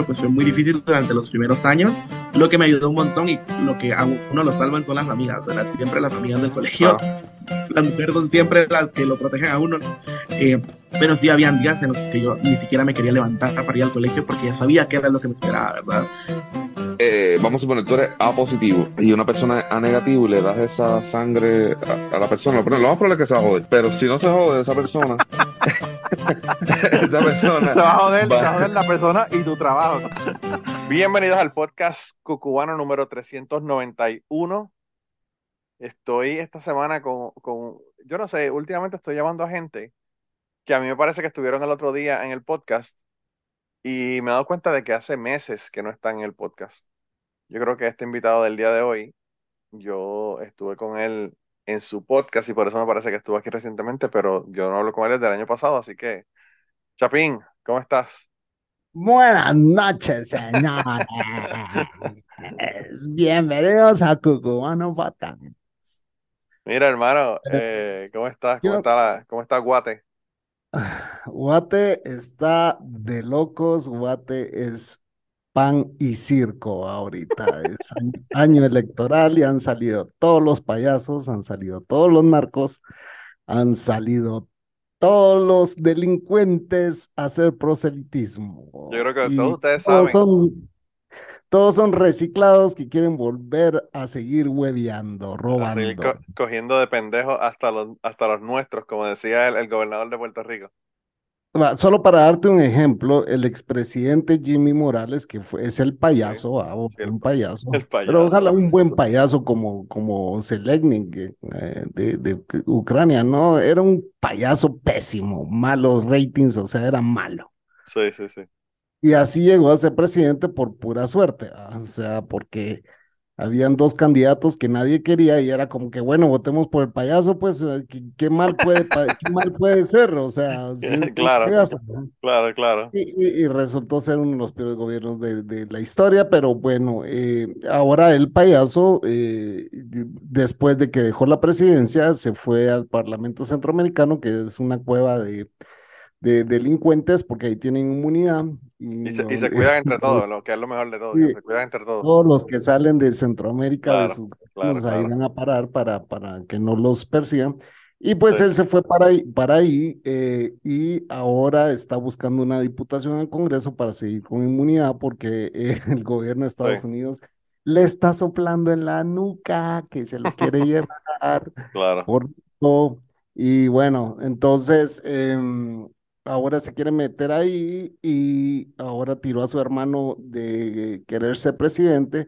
acoso pues fue muy difícil durante los primeros años, lo que me ayudó un montón y lo que a uno lo salvan son las amigas, ¿verdad? Siempre las amigas del colegio, las mujeres son siempre las que lo protegen a uno, eh, pero sí habían días en los que yo ni siquiera me quería levantar para ir al colegio porque ya sabía que era lo que me esperaba, ¿verdad? Eh, vamos a suponer, tú eres A positivo y una persona A negativo y le das esa sangre a, la persona, pero lo más probable es que se va a joder. Pero si no se jode esa persona, esa persona. Se va a joder, se va a joder la persona y tu trabajo. Bienvenidos al podcast cucubano número 391. Estoy esta semana con, con, yo no sé, últimamente estoy llamando a gente que a mí me parece que estuvieron el otro día en el podcast y me he dado cuenta de que hace meses que no están en el podcast. Yo creo que este invitado del día de hoy, yo estuve con él en su podcast y por eso me parece que estuvo aquí recientemente, pero yo no hablo con él desde el año pasado, así que, Chapín, ¿cómo estás? Buenas noches, señores. Bienvenidos a Cucubano Podcast. Mira, hermano, eh, ¿cómo estás? ¿Cómo, está ¿Cómo está Guate? Guate está de locos, Guate es pan y circo ahorita. Es año, electoral y han salido todos los payasos, han salido todos los narcos, han salido todos los delincuentes a hacer proselitismo. Yo creo que todos ustedes saben. Son, todos son reciclados que quieren volver a seguir hueveando, robando. cogiendo de pendejos hasta los, hasta los nuestros, como decía el gobernador de Puerto Rico. Solo para darte un ejemplo, el expresidente Jimmy Morales, que fue, es el payaso, ah, un payaso, pero ojalá un buen payaso como, como Seleknik eh, de, de, Ucrania, ¿no? Era un payaso pésimo, malos ratings, o sea, era malo. Sí, sí, sí. Y así llegó a ser presidente por pura suerte, ah, o sea, porque habían dos candidatos que nadie quería y era como que, bueno, votemos por el payaso, pues, eh, ¿qué, mal, puede, qué mal puede ser? O sea, claro, claro, claro. Y, resultó ser uno de los peores gobiernos de, la historia, pero bueno, eh, ahora el payaso, eh, después de que dejó la presidencia, se fue al Parlamento Centroamericano, que es una cueva de de delincuentes porque ahí tienen inmunidad. Y, se, cuidan entre todos, lo que es lo mejor de todo, se cuidan entre todos. Todos los que salen de Centroamérica, de sus ahí van a parar para, para que no los persigan. Y pues él se fue para ahí, para ahí eh, y ahora está buscando una diputación al Congreso para seguir con inmunidad porque eh, el gobierno de Estados Unidos le está soplando en la nuca que se lo quiere llevar. Claro. Por Y bueno, entonces em, ahora se quiere meter ahí y ahora tiró a su hermano de querer ser presidente.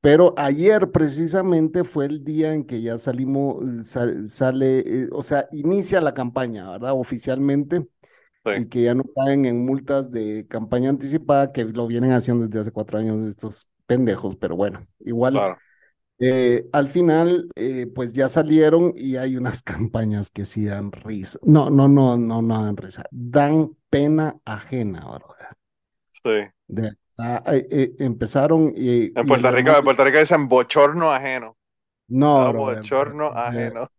Pero ayer precisamente fue el día en que ya salimos, sale, eh, o sea, inicia la campaña, ¿verdad? Oficialmente. Y que ya no caen en multas de campaña anticipada, que lo vienen haciendo desde hace cuatro años estos pendejos, pero bueno, igual. Eh, al final, eh, pues ya salieron y hay unas campañas que sí dan risa. No, no, no, no, no dan risa. Dan pena ajena, ¿verdad? Sí. Eh, empezaron y. En Puerto Rico, en Puerto Rico dicen bochorno ajeno. No, bochorno ajeno.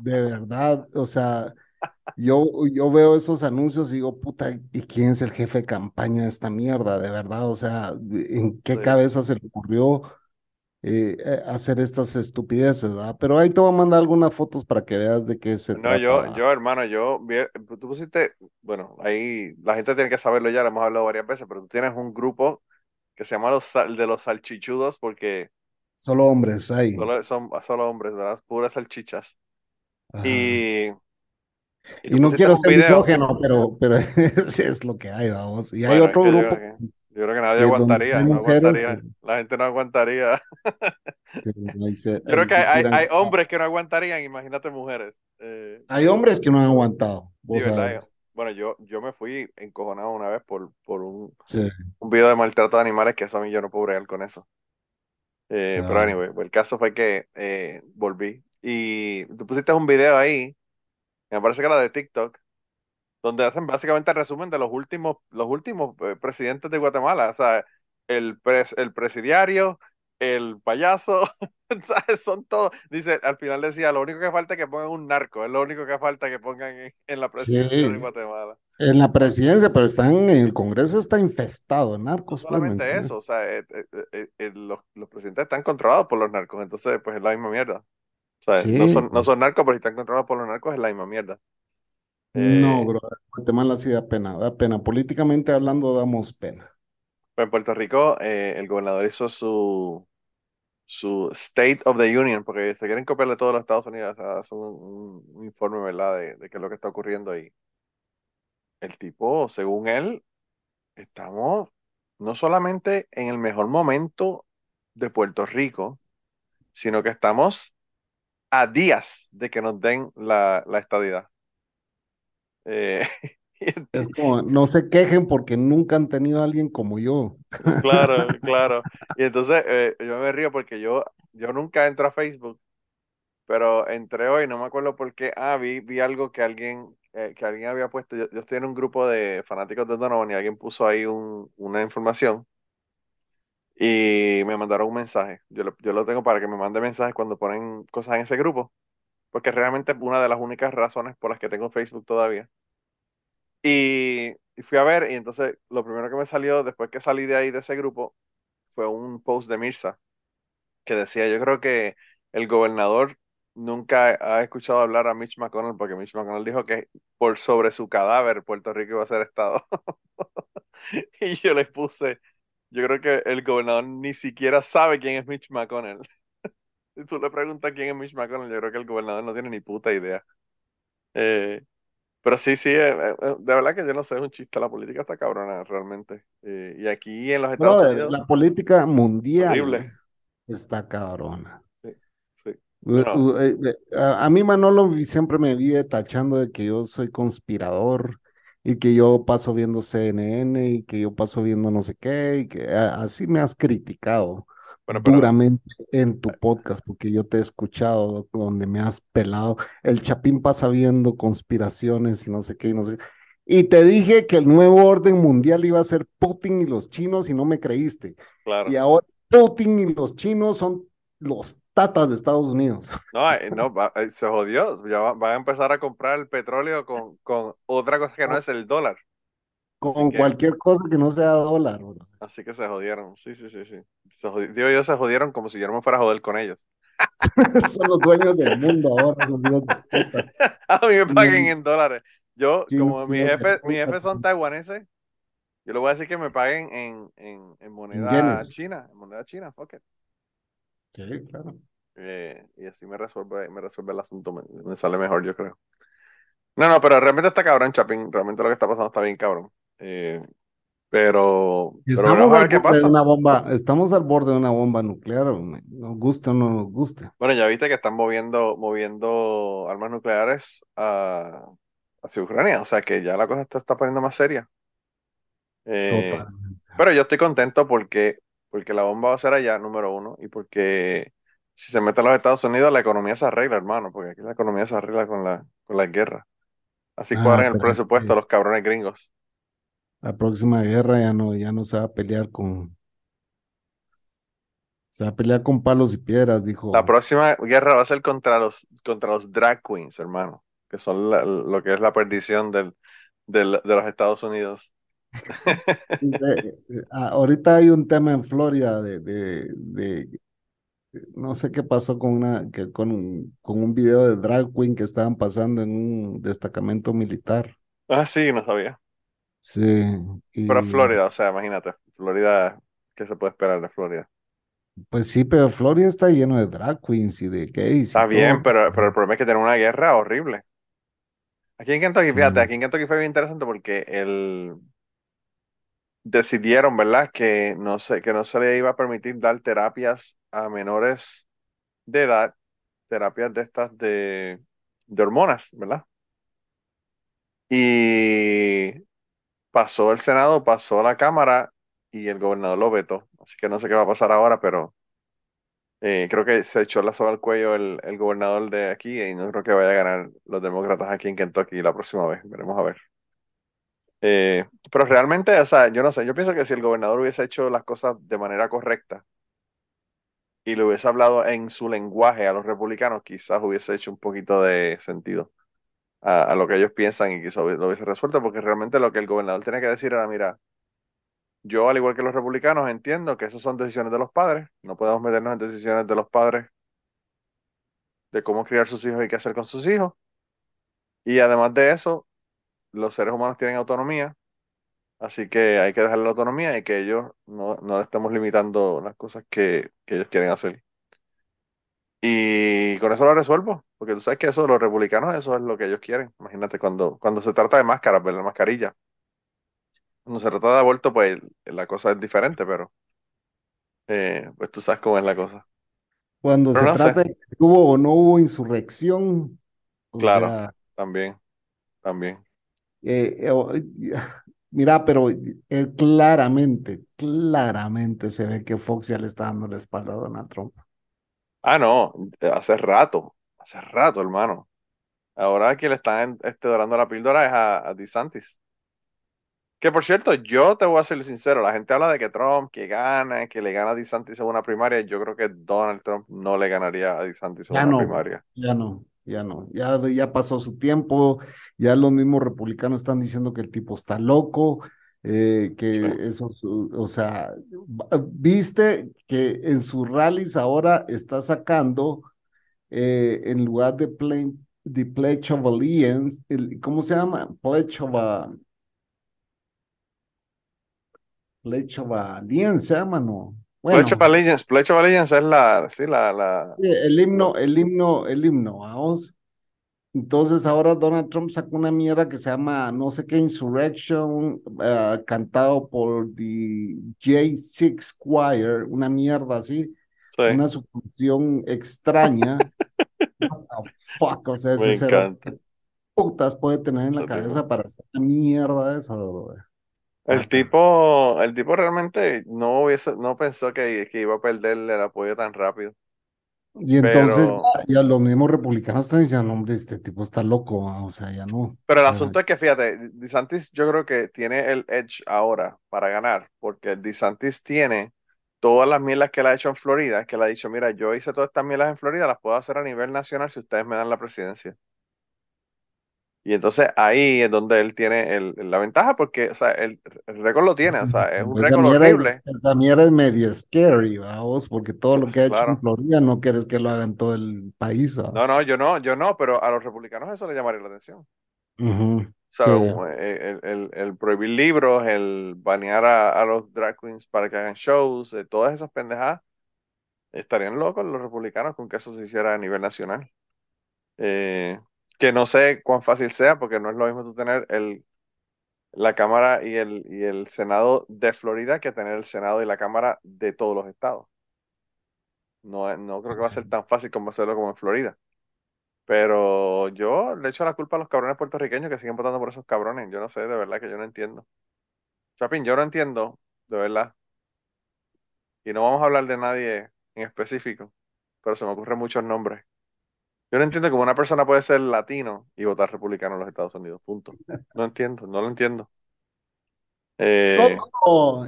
De, verdad, o sea, yo, yo veo esos anuncios y digo, puta, ¿y quién es el jefe de campaña de esta mierda? De verdad, o sea, ¿en qué cabeza se le ocurrió? Eh, eh, hacer estas estupideces, ¿verdad? Pero ahí te voy a mandar algunas fotos para que veas de qué se no, yo, yo, hermano, yo, tú pusiste, bueno, ahí la gente tiene que saberlo ya, lo hemos hablado varias veces, pero tú tienes un grupo que se llama los de los salchichudos porque... Solo hombres ahí. Solo, son solo hombres, ¿verdad? Puras salchichas. Y... Y, no quiero ser misógeno, pero, pero es lo que hay, vamos. Y hay otro grupo... Yo creo que nadie aguantaría, no aguantaría. La gente no aguantaría. creo que hay, hay, hombres que no aguantarían, imagínate mujeres. Eh, hay hombres que no han aguantado. bueno, yo, yo me fui encojonado una vez por, por un, un video de maltrato de animales que eso a mí yo no puedo bregar con eso. Eh, pero anyway, el caso fue que eh, volví y tú pusiste un video ahí, me parece que era de TikTok, donde hacen básicamente el resumen de los últimos, los últimos eh, presidentes de Guatemala. O sea, el, pres, el presidiario, el payaso, son todos. Dice, al final decía, lo único que falta es que pongan un narco, es lo único que falta que pongan en, la presidencia de Guatemala. En la presidencia, pero están en el Congreso está infestado de narcos. No solamente eso, o sea, eh, eh, eh, los, los, presidentes están controlados por los narcos, entonces pues es la misma mierda. O sea, no, son, no son narcos, pero si están controlados por los narcos es la misma mierda. No, bro, Guatemala sí da pena, da pena. Políticamente hablando, damos pena. En Puerto Rico, el gobernador hizo su, su State of the Union, porque se quieren copiarle todos los Estados Unidos, o sea, un, un, informe, ¿verdad?, de, de, qué es lo que está ocurriendo ahí. El tipo, según él, estamos no solamente en el mejor momento de Puerto Rico, sino que estamos a días de que nos den la, la estadidad. Eh, Es como, no se quejen porque nunca han tenido a alguien como yo. Claro, claro. Y entonces eh, yo me río porque yo, yo nunca entro a Facebook, pero entré hoy, no me acuerdo por qué. Ah, vi, vi algo que alguien, eh, que alguien había puesto. Yo, estoy en un grupo de fanáticos de Donovan y alguien puso ahí un, una información y me mandaron un mensaje. Yo lo, yo lo tengo para que me mande mensajes cuando ponen cosas en ese grupo, porque realmente es una de las únicas razones por las que tengo Facebook todavía. Y, fui a ver, y entonces lo primero que me salió después que salí de ahí, de ese grupo, fue un post de Mirza que decía, yo creo que el gobernador nunca ha escuchado hablar a Mitch McConnell porque Mitch McConnell dijo que por sobre su cadáver Puerto Rico iba a ser Estado. y yo le puse, yo creo que el gobernador ni siquiera sabe quién es Mitch McConnell. Si tú le preguntas quién es Mitch McConnell, yo creo que el gobernador no tiene ni puta idea. Eh, pero sí, sí, eh, eh, eh, de verdad que yo no sé, es un chiste, la política está cabrona realmente. y aquí en los Estados Unidos... La política mundial está cabrona. Sí, sí. A, mí Manolo siempre me vive tachando de que yo soy conspirador y que yo paso viendo CNN y que yo paso viendo no sé qué y que así me has criticado duramente en tu podcast, porque yo te he escuchado donde me has pelado. El Chapín pasa viendo conspiraciones y no sé qué y no sé Y te dije que el nuevo orden mundial iba a ser Putin y los chinos y no me creíste. Claro. Y ahora Putin y los chinos son los tatas de Estados Unidos. No, no se jodió. Ya va, a empezar a comprar el petróleo con, con otra cosa que no es el dólar. Con cualquier cosa que no sea dólar. Así que se jodieron. Sí, sí, sí, sí. digo yo, se jodieron como si yo no me fuera a joder con ellos. Son los dueños del mundo ahora. a mí me paguen en dólares. Yo, como mi jefe, mi jefe son taiwaneses, yo le voy a decir que me paguen en, en, en moneda china. En moneda china, fuck it. Sí, claro. Eh, y así me resuelve, me resuelve el asunto, me, me, sale mejor, yo creo. No, no, pero realmente está cabrón, Chapín. Realmente lo que está pasando está bien cabrón. Eh, pero, estamos al borde De una bomba, estamos al borde de una bomba nuclear, nos guste o no nos guste. Bueno, ya viste que están moviendo, moviendo armas nucleares a, hacia Ucrania, o sea que ya la cosa está, está poniendo más seria. Eh, pero yo estoy contento porque, porque la bomba va a ser allá, número uno, y porque si se mete a los Estados Unidos, la economía se arregla, hermano, porque aquí la economía se arregla con la, con la guerra. Así ah, cuadran el presupuesto los cabrones gringos la próxima guerra ya no, ya no se va a pelear con, se va a pelear con palos y piedras, dijo. La próxima guerra va a ser contra los, contra los drag queens, hermano, que son lo que es la perdición del, del, de los Estados Unidos. Eh, ahorita hay un tema en Florida de, de, de no sé qué pasó con una que con, con un video de drag queen que estaban pasando en un destacamento militar. Ah, sí, no sabía. Sí. Pero Florida, o sea, imagínate, Florida, ¿qué se puede esperar de Florida? Pues sí, pero Florida está lleno de drag queens y de gays. Está bien, pero, pero el problema es que tiene una guerra horrible. Aquí en Kentucky, fíjate, aquí en Kentucky fue bien interesante porque el... decidieron, ¿verdad? Que no, sé, que no se le iba a permitir dar terapias a menores de edad, terapias de estas de, de hormonas, ¿verdad? Y pasó el Senado, pasó la Cámara y el gobernador lo vetó. Así que no sé qué va a pasar ahora, pero eh, creo que se echó la soga al cuello el, el, gobernador de aquí y no creo que vaya a ganar los demócratas aquí en Kentucky la próxima vez. Veremos a ver. Eh, pero realmente, o sea, yo no sé, yo pienso que si el gobernador hubiese hecho las cosas de manera correcta, y le hubiese hablado en su lenguaje a los republicanos, quizás hubiese hecho un poquito de sentido a, lo que ellos piensan y quizás lo hubiese resuelto, porque realmente lo que el gobernador tenía que decir era, mira, yo al igual que los republicanos entiendo que esas son decisiones de los padres, no podemos meternos en decisiones de los padres de cómo criar sus hijos y qué hacer con sus hijos. Y además de eso, los seres humanos tienen autonomía, así que hay que dejarle la autonomía y que ellos no, no le estemos limitando las cosas que, que ellos quieren hacer. Y con eso lo resuelvo, porque tú sabes que eso, los republicanos, eso es lo que ellos quieren. Imagínate cuando, cuando se trata de máscaras, ver la mascarilla. Cuando se trata de aborto, pues la cosa es diferente, pero eh, pues tú sabes cómo es la cosa. Cuando se trata de que hubo o no hubo insurrección. Claro, también, también. Eh, eh, mira, pero claramente, claramente se ve que Fox ya le está dando la espalda a Donald Trump. Ah, no, hace rato, hace rato, hermano. Ahora que le están este, dorando la píldora es a, a DeSantis. Que por cierto, yo te voy a ser sincero, la gente habla de que Trump, que gana, que le gana a DeSantis en una primaria, yo creo que Donald Trump no le ganaría a DeSantis en una primaria. Ya no, ya no, ya, ya pasó su tiempo, ya los mismos republicanos están diciendo que el tipo está loco, eh, que eso, o sea, viste que en sus rallies ahora está sacando, eh, en lugar de the Pledge of Allegiance, ¿cómo se llama? Pledge of, Pledge of Allegiance, se llama, ¿no? Pledge of Allegiance, Pledge of Allegiance es la, sí, la, la... el himno, el himno, el himno, vamos. Entonces ahora Donald Trump sacó una mierda que se llama no sé qué Insurrection, uh, cantado por the J6 Choir, una mierda así, una suposición extraña. What the fuck, o sea, ese ¿qué putas puede tener en la cabeza para hacer una mierda esa, El tipo, el tipo realmente no hubiese, no pensó que, que iba a perderle el apoyo tan rápido. Y entonces ya, los mismos republicanos están diciendo, hombre, este tipo está loco, o sea, ya no. Pero el asunto es que, fíjate, DeSantis yo creo que tiene el edge ahora para ganar, porque DeSantis tiene todas las mielas que él ha hecho en Florida, que él ha dicho, mira, yo hice todas estas mielas en Florida, las puedo hacer a nivel nacional si ustedes me dan la presidencia. Y entonces ahí es donde él tiene el, la ventaja, porque o sea, el, récord lo tiene, o sea, es un récord horrible. también es medio scary, vamos, porque todo lo que ha hecho en Florida no quieres que lo haga en todo el país. No, no, yo no, yo no, pero a los republicanos eso le llamaría la atención. o sea, el, el, el, prohibir libros, el banear a, los drag queens para que hagan shows, eh, todas esas pendejadas, estarían locos los republicanos con que eso se hiciera a nivel nacional. Eh, que no sé cuán fácil sea, porque no es lo mismo tú tener el, la Cámara y el, y el Senado de Florida que tener el Senado y la Cámara de todos los estados. No, no creo que va a ser tan fácil como hacerlo como en Florida. Pero yo le echo la culpa a los cabrones puertorriqueños que siguen votando por esos cabrones. Yo no sé, de verdad que yo no entiendo. Chapín, yo no entiendo, de verdad. Y no vamos a hablar de nadie en específico, pero se me ocurren muchos nombres. Yo no entiendo cómo una persona puede ser latino y votar republicano en los Estados Unidos. Punto. No entiendo, no lo entiendo. Eh...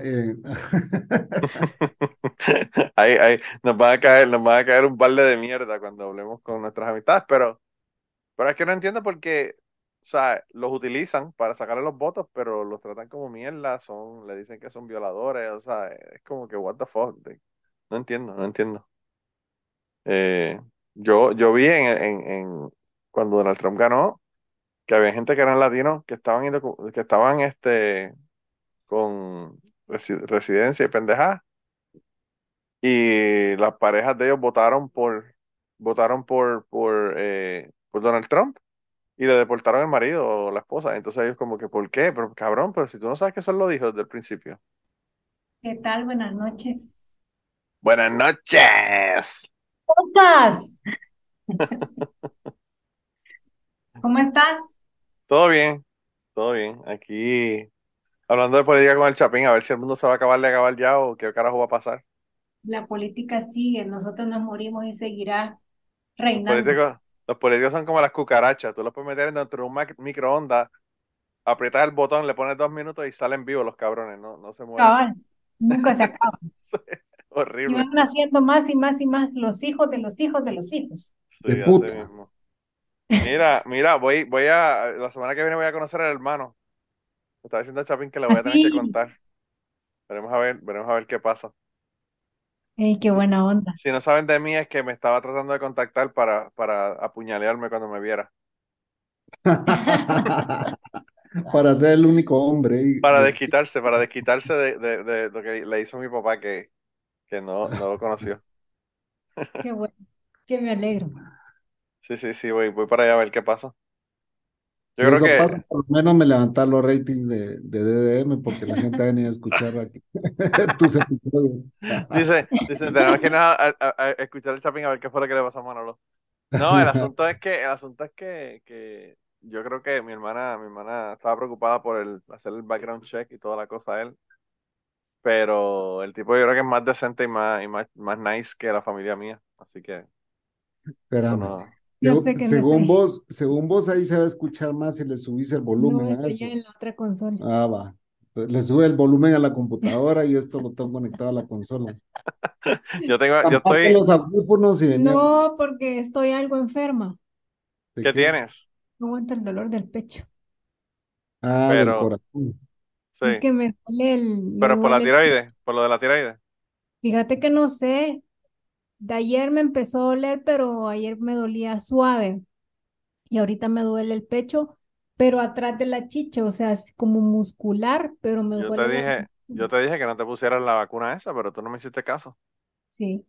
eh. ahí, ahí, nos va a caer, nos va a caer un balde de mierda cuando hablemos con nuestras amistades, pero, pero es que no entiendo porque, o sea, los utilizan para sacarle los votos, pero los tratan como mierda, son, le dicen que son violadores, o sea, es como que what the fuck. No entiendo, no entiendo. Eh, yo, yo vi en, en, cuando Donald Trump ganó que había gente que eran latinos que estaban que estaban este con residencia y pendeja y las parejas de ellos votaron por votaron por por, eh, por Donald Trump y le deportaron el marido o la esposa. Entonces ellos como que, ¿por qué? Pero cabrón, pero si tú no sabes que eso lo dijo desde el principio. ¿Qué tal? Buenas noches. Buenas noches. ¿Cómo estás? Todo bien, todo bien. Aquí hablando de política con el Chapín, a ver si el mundo se va a acabar de acabar ya o qué carajo va a pasar. La política sigue, nosotros nos morimos y seguirá reinando. Los políticos, son como las cucarachas, tú los puedes meter dentro de un microondas, aprietas el botón, le pones dos minutos y salen vivos los cabrones, no, no se mueven. nunca se acaban. Horrible. Y van naciendo más y más y más los hijos de los hijos de los hijos. Sí, de puta. Mismo. Mira, mira, voy, voy a, la semana que viene voy a conocer al hermano. Me estaba diciendo a Chapin que le voy a tener que contar. Veremos a ver, veremos a ver qué pasa. Ey, qué buena onda. Si no saben de mí es que me estaba tratando de contactar para, para apuñalearme cuando me viera. para ser el único hombre. Para desquitarse, para desquitarse de, de, de, lo que le hizo mi papá que, que no, no lo conoció. Qué bueno, que me alegro. Sí, sí, sí, voy, voy para allá a ver qué pasa. Yo creo que... pasa, por lo menos me levantar los ratings de, de DDM porque la gente ha venido a escuchar aquí tus episodios. Dice, dice, tenemos que ir a, escuchar el Chapín a ver qué fue lo que le pasó a Manolo. No, el asunto es que, el asunto es que, que yo creo que mi hermana, mi hermana estaba preocupada por el, hacer el background check y toda la cosa a él. Pero el tipo yo creo que es más decente y más, y más, más nice que la familia mía. Así que. Espérame. No... según vos, según vos ahí se va a escuchar más si le subís el volumen no, a eso. en la otra consola. Ah, va. Le sube el volumen a la computadora y esto lo tengo conectado a la consola. yo tengo, yo estoy. Los audífonos y no, porque estoy algo enferma. ¿Qué, tienes? No aguanto el dolor del pecho. Ah, Pero... del corazón. Es que me duele el. Pero por la tiroides, por lo de la tiroides. Fíjate que no sé. De ayer me empezó a doler, pero ayer me dolía suave. Y ahorita me duele el pecho, pero atrás de la chicha, o sea, es como muscular, pero me yo duele. Te dije, yo te dije que no te pusieras la vacuna esa, pero tú no me hiciste caso. Sí.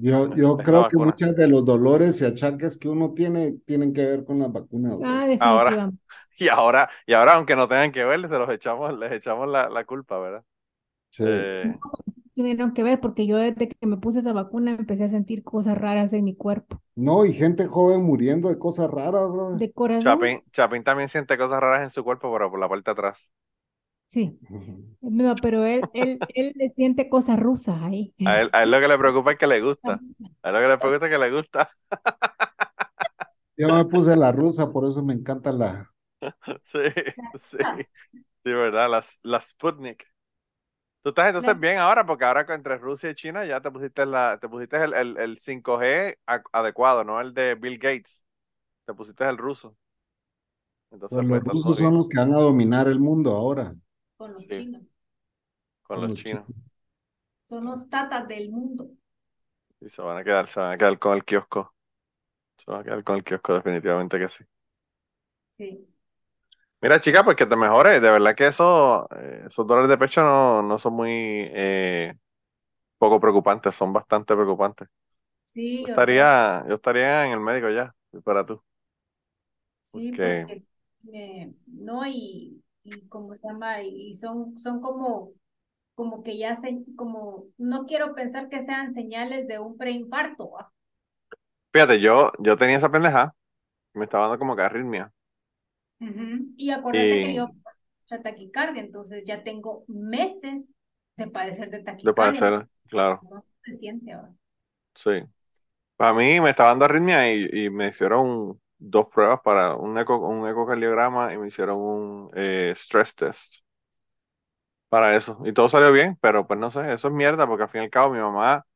Yo, yo creo que muchos de los dolores y achaques que uno tiene tienen que ver con las vacunas. Ah, definitivamente. y ahora, y ahora, aunque no tengan que ver, les, los echamos, les echamos la, la culpa, ¿verdad? Sí. Eh, tuvieron que ver porque yo desde que me puse esa vacuna empecé a sentir cosas raras en mi cuerpo. No, y gente joven muriendo de cosas raras, bro. De corazón. Chapín, Chapín también siente cosas raras en su cuerpo, pero por la parte de atrás. Sí. No, pero él, él, él le siente cosas rusas ahí. A él, a él lo que le preocupa es que le gusta. A él lo que le preocupa es que le gusta. Yo me puse la rusa, por eso me encanta la. Sí, sí. Sí, verdad, las, las Sputnik. Tú estás entonces bien ahora, porque ahora entre Rusia y China ya te pusiste la, te pusiste el, el, el 5G adecuado, no el de Bill Gates. Te pusiste el ruso. Entonces, pues los rusos son los que van a dominar el mundo ahora. Con los chinos. Con, los, chinos. Son los tatas del mundo. Y se van a quedar, se van a quedar con el kiosco. Se van a quedar con el kiosco, definitivamente que sí. Sí. Mira, chica, pues que te mejores. De verdad que eso, eh, esos dolores de pecho no, no son muy eh, poco preocupantes, son bastante preocupantes. Sí, yo estaría, yo estaría en el médico ya, para tú. Sí, porque, no, y, y como se llama, y son, son como, como que ya se, como, no quiero pensar que sean señales de un preinfarto. Fíjate, yo, yo tenía esa pendeja, me estaba dando como que arritmia. Y acuérdate que yo mucha taquicardia, entonces ya tengo meses de padecer de taquicardia. De padecer, claro. Se siente ahora. Sí. Para mí me estaba dando arritmia y, y me hicieron dos pruebas para un, eco, un ecocardiograma y me hicieron un eh, stress test para eso. Y todo salió bien, pero pues no sé, eso es mierda porque al fin y al cabo mi mamá,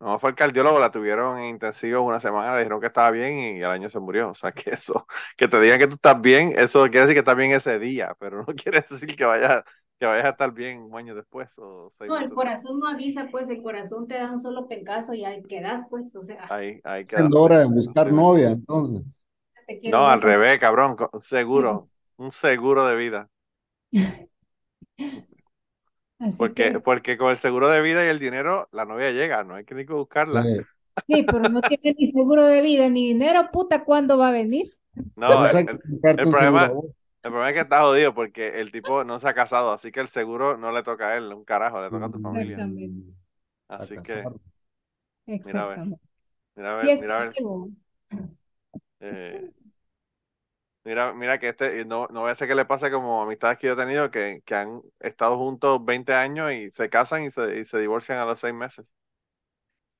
mi mamá fue el cardiólogo, la tuvieron en intensivo una semana, le dijeron que estaba bien y al año se murió. O sea que eso, que te digan que tú estás bien, eso quiere decir que estás bien ese día, pero no quiere decir que vayas que vayas a estar bien un año después. O no, el corazón no avisa, pues el corazón te da un solo pencazo y ahí quedas, pues, o sea. Ahí, ahí Es hora de buscar novia, entonces. No, al revés, cabrón, seguro, un seguro de vida. porque, porque con el seguro de vida y el dinero, la novia llega, no hay que ni que buscarla. Sí. pero no tiene ni seguro de vida ni dinero, puta, ¿cuándo va a venir? No, el, problema, el problema es que está jodido porque el tipo no se ha casado, así que el seguro no le toca a él, un carajo, le toca a tu familia. Exactamente. Así que. Exactamente. Mira a ver, mira a ver. Mira a ver. Eh, Mira, mira que este, no, no voy a hacer que le pase como amistades que yo he tenido que, que han estado juntos 20 años y se casan y se, y se divorcian a los seis meses.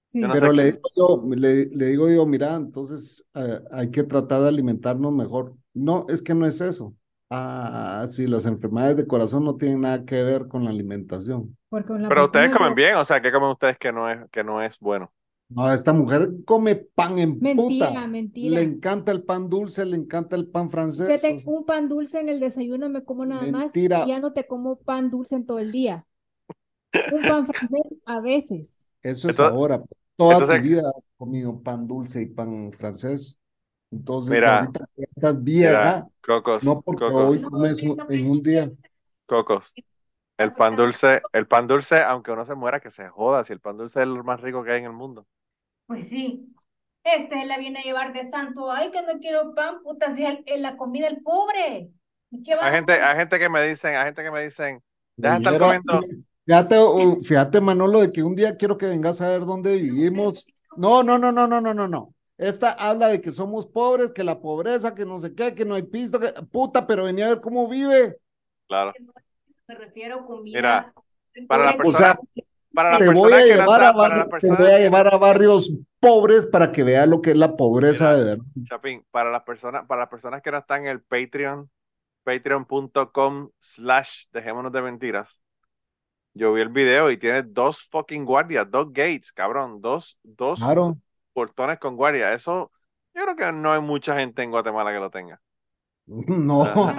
Sí. Pero le digo, yo, le, le, digo yo, mira, entonces eh, hay que tratar de alimentarnos mejor. No, es que no es eso. Ah, sí, las enfermedades de corazón no tienen nada que ver con la alimentación. Pero ustedes comen bien, o sea, ¿qué comen ustedes que no es, que no es bueno? No, esta mujer come pan en Mentira, puta. mentira. Le encanta el pan dulce, le encanta el pan francés. Fíjate, un pan dulce en el desayuno me como nada más y ya no te como pan dulce en todo el día. Un pan francés a veces. Eso es Entonces- ahora. Toda entonces- tu vida has comido pan dulce y pan francés. Entonces, Mira, ahorita estás Mira, vieja, cocos, no porque cocos, hoy comes en un día. cocos. El pan dulce, el pan dulce, aunque uno se muera, que se joda, si el pan dulce es lo más rico que hay en el mundo. Pues sí. Este la viene a llevar de santo. Ay, que no quiero pan, puta, si es el- la comida del pobre. ¿Y qué Hay a gente, hacer? hay gente que me dicen, hay gente que me dicen, deja de estar comiendo. Fíjate, oh, fíjate, Manolo, de que un día quiero que vengas a ver dónde vivimos. No, no, no, no, no, no, no, no. Esta habla de que somos pobres, que la pobreza, que no sé qué, que no hay pisto, que puta, pero venía a ver cómo vive. Claro. Me refiero a comida. Mira, para la. O sea, Para la te voy a que llevar a para te voy a llevar a barrios pobres para que vea lo que es la pobreza Mira. de verdad. Chapín, para las personas, para las personas que no están en el Patreon, patreon.com slash dejémonos de mentiras. Yo vi el video y tiene dos fucking guardias, dos gates, cabrón, dos, dos Claro. portones con guardia. Eso, yo creo que no hay mucha gente en Guatemala que lo tenga. No.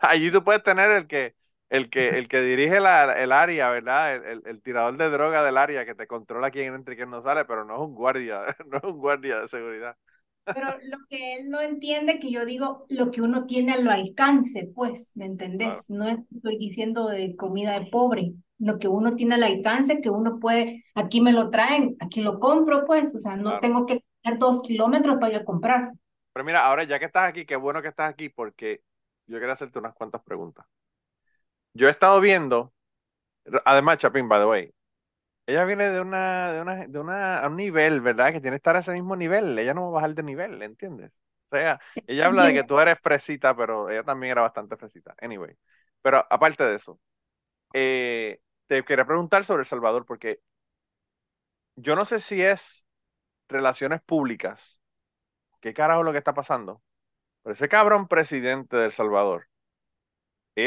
Allí tú puedes tener el que, el que, el que dirige la- el área, ¿verdad? El, el- el tirador de droga del área que te controla quién entra y quién no sale, pero no es un guardia, no es un guardia de seguridad. Pero lo que él no entiende, que yo digo, lo que uno tiene al alcance, pues, ¿me entendés? No es- estoy diciendo de comida de pobre, lo que uno tiene al alcance, que uno puede, aquí me lo traen, aquí lo compro, pues, o sea, no Claro. tengo que tener dos kilómetros para ir a comprar. Pero mira, ahora ya que estás aquí, qué bueno que estás aquí porque yo quería hacerte unas cuantas preguntas. Yo he estado viendo, además, Chapín, by the way, ella viene de una, de una, de una, a un nivel, ¿verdad? Que tiene que estar a ese mismo nivel. Ella no va a bajar de nivel, ¿entiendes? O sea, ella habla de que tú eres fresita, pero ella también era bastante fresita. Anyway, pero aparte de eso, eh, te quería preguntar sobre El Salvador porque yo no sé si es relaciones públicas. ¿Qué carajo es lo que está pasando? Pero ese cabrón presidente de El Salvador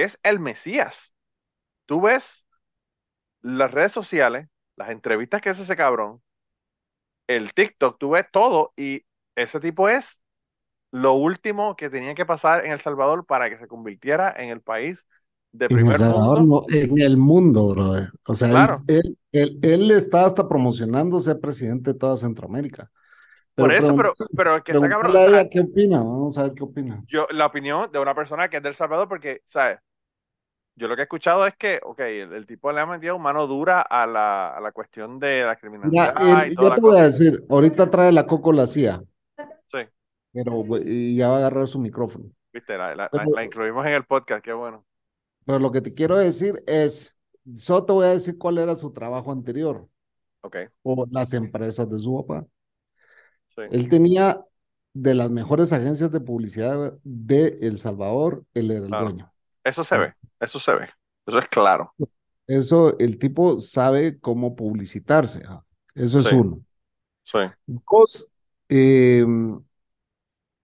es el Mesías. Tú ves las redes sociales, las entrevistas que hace ese cabrón, el TikTok, tú ves todo y ese tipo es lo último que tenía que pasar en El Salvador para que se convirtiera en el país de En El primer Salvador, mundo. no, en el mundo, brother. O sea, él- Claro. él, él, él está hasta promocionando ser presidente de toda Centroamérica. Por eso, pero, pero es que está cabrón. o a sea, qué opina, vamos a ver qué opina. yo, la opinión de una persona que es del Salvador, porque, ¿sabes? Yo lo que he escuchado es que, ok, el, el tipo le ha metido mano dura a la, a la cuestión de la Mira, criminalidad él- y toda yo te voy a cosa. decir, ahorita trae la Coco la CIA, Sí, pero y ya va a agarrar su micrófono. viste, la, la- la- Pero- la incluimos en el podcast, qué bueno. Pero lo que te quiero decir es, solo te voy a decir cuál era su trabajo anterior Ok, o las empresas de su papá. Sí, Él tenía de las mejores agencias de publicidad de El Salvador, él era el Claro. dueño. eso se ve, eso se ve, eso es claro. Eso, el tipo sabe cómo publicitarse. ah. Eso es Sí. uno. Sí, Dos, eh,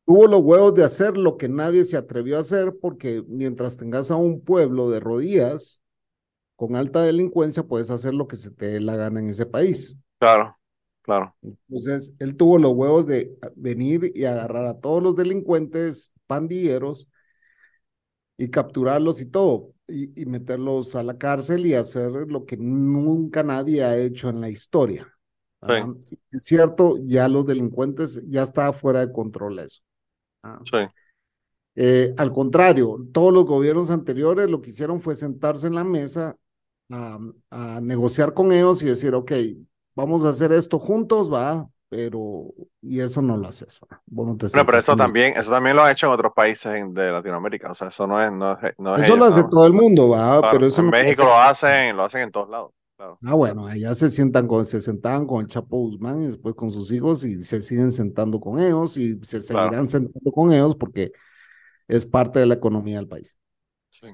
tuvo los huevos de hacer lo que nadie se atrevió a hacer porque mientras tengas a un pueblo de rodillas con alta delincuencia, puedes hacer lo que se te dé la gana en ese país. claro, claro. Entonces, él tuvo los huevos de venir y agarrar a todos los delincuentes, pandilleros, y capturarlos y todo, y, y meterlos a la cárcel y hacer lo que nunca nadie ha hecho en la historia. Sí. Ah, Es cierto, ya los delincuentes, ya está fuera de control eso. Ah. Sí, Eh, al contrario, todos los gobiernos anteriores lo que hicieron fue sentarse en la mesa a, a negociar con ellos y decir, ok, vamos a hacer esto juntos, va, pero, y eso no lo haces. Bueno, pero eso también, eso también lo han hecho en otros países de Latinoamérica, o sea, eso no es, no es, no es Eso lo hace no. todo el mundo, va, Claro, pero eso en México lo hacen, lo hacen en todos lados, claro. Ah, bueno, allá se sientan con, se sentaban con el Chapo Guzmán y después con sus hijos y se siguen sentando con ellos y se Claro. seguirán sentando con ellos porque es parte de la economía del país. Sí,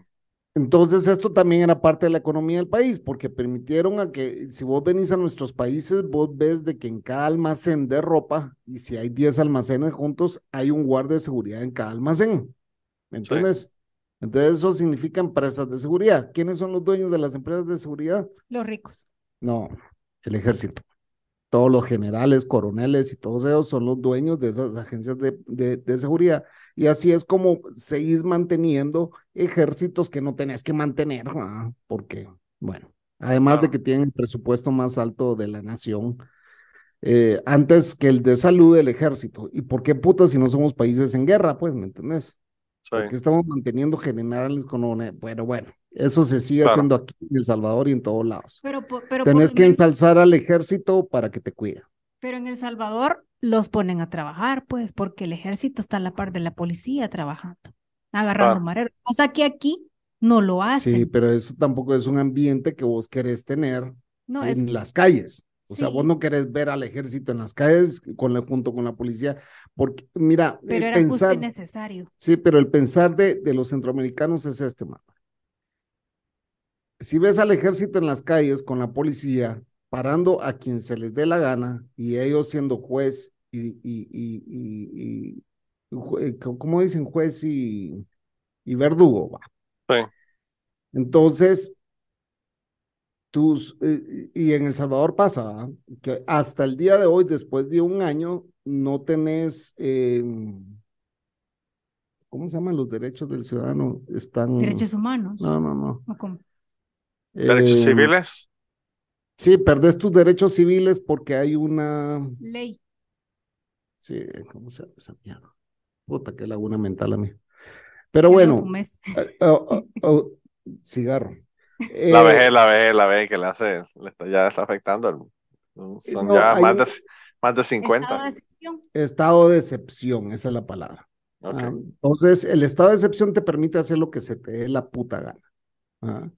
Entonces, esto también era parte de la economía del país, porque permitieron a que, si vos venís a nuestros países, vos ves de que en cada almacén de ropa, y si hay 10 almacenes juntos, hay un guardia de seguridad en cada almacén. ¿Me entiendes? Entonces eso significa empresas de seguridad. ¿Quiénes son los dueños de las empresas de seguridad? Los ricos. No, el ejército. Todos los generales, coroneles y todos ellos son los dueños de esas agencias de, de, seguridad. Y así es como seguís manteniendo ejércitos que no tenés que mantener, porque, bueno, además de que tienen el presupuesto más alto de la nación, eh, antes que el de salud del ejército. ¿Y por qué puta si no somos países en guerra? Pues, ¿me entendés? Porque estamos manteniendo generales con Bueno, bueno, eso se sigue haciendo aquí en El Salvador y en todos lados. Pero, pero Tenés que ensalzar al ejército para que te cuide. Pero en El Salvador los ponen a trabajar, pues, porque el ejército está a la par de la policía trabajando, agarrando mareros. O sea que aquí no lo hacen. Sí, pero eso tampoco es un ambiente que vos querés tener en las calles. O sea, vos no querés ver al ejército en las calles con junto con la policía, porque, mira, pero era pensar, necesario. Sí, pero el pensar de, de los centroamericanos es este, mapa. Si ves al ejército en las calles con la policía parando a quien se les dé la gana y ellos siendo juez y, y, y, y, ¿cómo dicen? Juez y, y verdugo, va. Sí. Entonces, tus, eh, y en El Salvador pasa, que hasta el día de hoy, después de un año, no tenés, em, ¿cómo se llaman los derechos del ciudadano? Están... Derechos humanos. No, no, no. ¿Derechos em, civiles? Sí, perdés tus derechos civiles porque hay una... Ley. Sí, ¿cómo se llama esa mierda? Puta, qué laguna mental a mí. Pero bueno, eh, oh, oh, oh, cigarro. La eh, vejez, la vejez, la vejez que le hace, le está, ya está afectando. Son ya más, de, más de 50. Estado de excepción. Estado de excepción, esa es la palabra. Ah, entonces, el estado de excepción te permite hacer lo que se te dé la puta gana. ¿ah?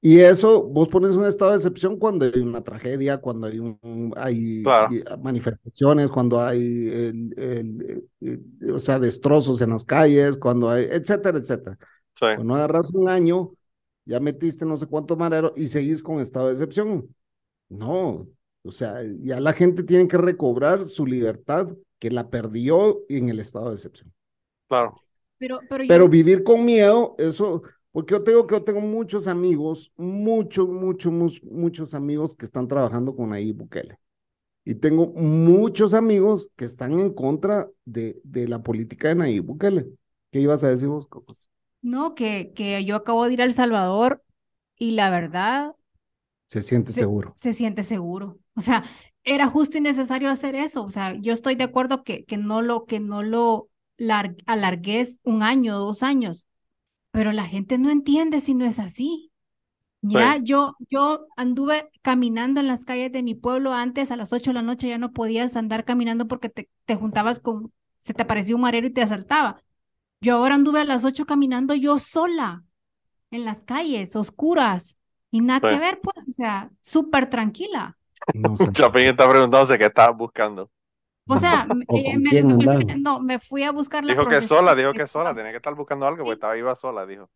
Y eso, vos pones un estado de excepción cuando hay una tragedia, cuando hay, un, hay manifestaciones, cuando hay, el, o sea, destrozos en las calles, cuando hay, etcétera, etcétera. Sí. Cuando agarras un año ya metiste no sé cuántos mareros y seguís con estado de excepción. No, o sea, ya la gente tiene que recobrar su libertad que la perdió en el estado de excepción. Claro. Pero, pero, pero vivir con miedo, eso, porque yo tengo que yo tengo muchos amigos, muchos, muchos, muchos amigos que están trabajando con ahí Bukele. Y tengo muchos amigos que están en contra de, de la política de Nayib Bukele. ¿Qué ibas a decir vos, Cocos? No, que, que yo acabo de ir a El Salvador y la verdad... Se siente seguro. Se siente seguro. O sea, era justo y necesario hacer eso. O sea, yo estoy de acuerdo que, que no lo, que no lo alargues un año, dos años, pero la gente no entiende si no es así. Ya yo, yo anduve caminando en las calles de mi pueblo antes, a las ocho de la noche ya no podías andar caminando porque te, te juntabas con, se te apareció un marero y te asaltaba. Yo ahora anduve a las 8 caminando yo sola en las calles oscuras y nada que ver, pues, o sea, súper tranquila. No Chapín está preguntándose qué estaba buscando. O sea, eh, me, no, me fui a buscar la Dijo que sola, dijo que sola, tenía que estar buscando algo porque estaba iba sola, dijo.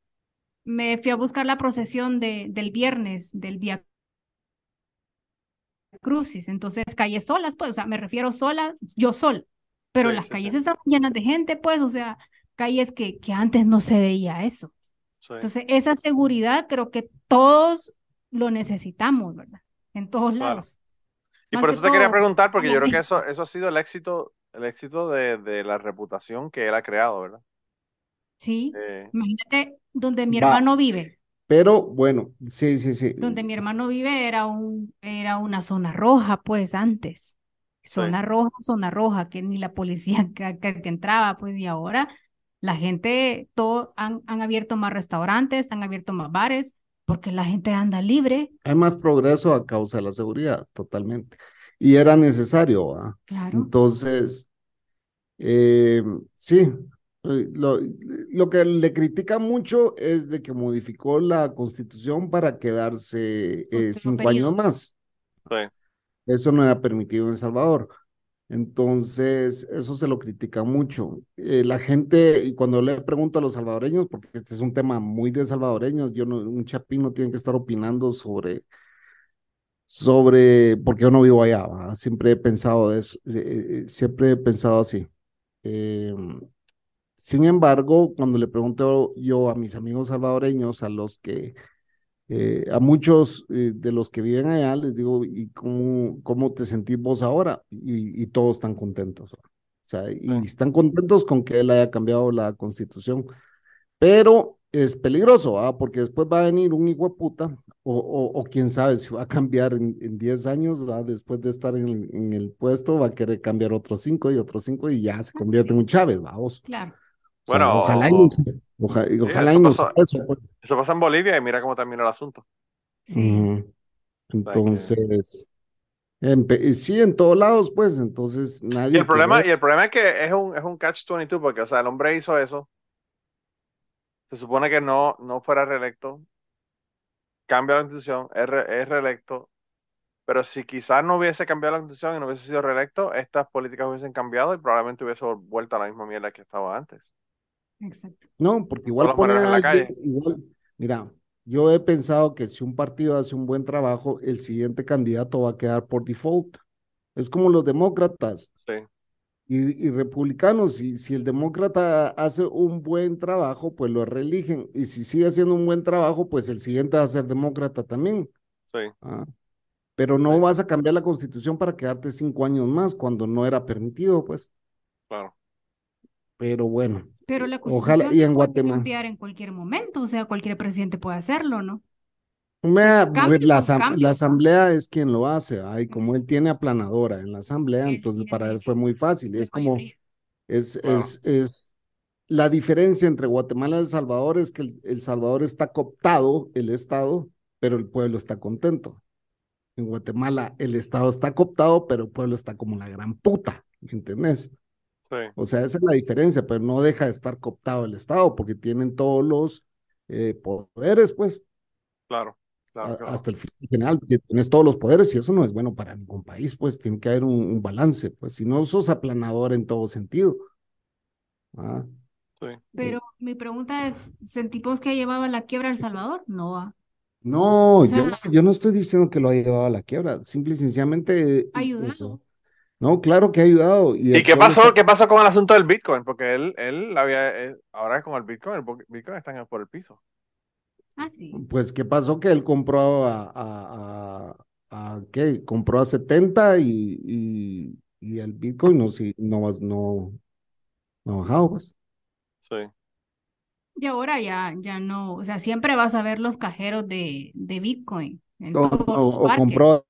Me fui a buscar la procesión de, del viernes, del día Crucis, entonces calles solas, pues, o sea, me refiero sola, yo sol, pero las calles están llenas de gente, pues, o sea, calles que, que antes no se veía eso. Entonces, esa seguridad creo que todos lo necesitamos, ¿verdad? En todos lados. Y por eso te quería preguntar, porque yo creo que eso, eso ha sido el éxito, el éxito de, de la reputación que él ha creado, ¿verdad? Sí. Eh, Imagínate donde mi hermano vive. Pero bueno, sí, sí, sí. Donde mi hermano vive era, un, era una zona roja, pues antes. Zona roja, zona roja, que ni la policía que, que, entraba, pues, y ahora la gente, todo, han, han abierto más restaurantes, han abierto más bares, porque la gente anda libre. Hay más progreso a causa de la seguridad, totalmente. Y era necesario, Claro. Entonces, eh, sí, eh, lo, lo, que le critica mucho es de que modificó la constitución para quedarse eh, cinco años más. Sí. Eso no era permitido en El Salvador. Entonces, eso se lo critica mucho. Eh, la gente, y cuando le pregunto a los salvadoreños, porque este es un tema muy de salvadoreños, yo no, un chapín no tiene que estar opinando sobre, sobre, porque yo no vivo allá, siempre he pensado eso, eh, eh, siempre he pensado así. sin embargo, cuando le pregunto yo a mis amigos salvadoreños, a los que, eh, a muchos eh, de los que viven allá, les digo, ¿y cómo, cómo te sentís vos ahora? Y, todos están contentos. O sea, y están contentos con que él haya cambiado la constitución. Pero es peligroso, ¿ah? porque después va a venir un hijo de puta, o, o, quién sabe si va a cambiar en, en 10 años, después de estar en, en, el puesto, va a querer cambiar otros 5 y otros 5 y ya se convierte en un Chávez, vamos. Claro. Bueno, ojalá, y ojalá, eso, pues. eso, pasa en Bolivia y mira cómo termina el asunto. Sí. Entonces, sí, en todos lados, pues, entonces nadie. Y el problema, y el problema es que es un, es un catch-22, porque, o sea, el hombre hizo eso. Se supone que no, no fuera reelecto. Cambia la constitución, es, es reelecto. Pero si quizás no hubiese cambiado la constitución y no hubiese sido reelecto, estas políticas hubiesen cambiado y probablemente hubiese vuelto a la misma mierda que estaba antes. Exacto. No, porque igual pone a alguien, igual, mira, yo he pensado que si un partido hace un buen trabajo, el siguiente candidato va a quedar por default. Es como los demócratas. Sí. Y, y, republicanos, y si el demócrata hace un buen trabajo, pues lo reeligen. Y si sigue haciendo un buen trabajo, pues el siguiente va a ser demócrata también. Sí. Ah, pero no vas a cambiar la constitución para quedarte cinco años más cuando no era permitido, pues. Claro. Pero bueno. Pero la Ojalá y en Guatemala. cambiar en cualquier momento, o sea, cualquier presidente puede hacerlo, ¿no? la, la, asamblea es quien lo hace, ay, como él tiene aplanadora en la asamblea, entonces para él fue muy fácil. Es como, es, es, es, la diferencia entre Guatemala y El Salvador es que el, Salvador está cooptado, el Estado, pero el pueblo está contento. En Guatemala el Estado está cooptado, pero el pueblo está como la gran puta, ¿me entendés? O sea, esa es la diferencia, pero no deja de estar cooptado el Estado porque tienen todos los eh, poderes, pues. Claro, claro, Hasta el general, tienes todos los poderes y eso no es bueno para ningún país, pues tiene que haber un, balance, pues si no sos aplanador en todo sentido. Ah. Sí. Pero mi pregunta es, ¿sentimos que ha llevado a la quiebra El Salvador? No va. No, yo, yo, no estoy diciendo que lo ha llevado a la quiebra, simple y sencillamente. Ayudado. No, claro que ha ayudado. ¿Y, qué pasó? ¿Qué pasó con el asunto del Bitcoin? Porque él, él había, ahora con el Bitcoin, el Bitcoin está por el piso. Ah, sí. Pues, ¿qué pasó? Que él compró a, a, a, ¿qué? Compró a 70 y, y, el Bitcoin no, sí, no, no, no ha bajado, pues. Sí. Y ahora ya, ya no, o sea, siempre vas a ver los cajeros de, de Bitcoin. o compró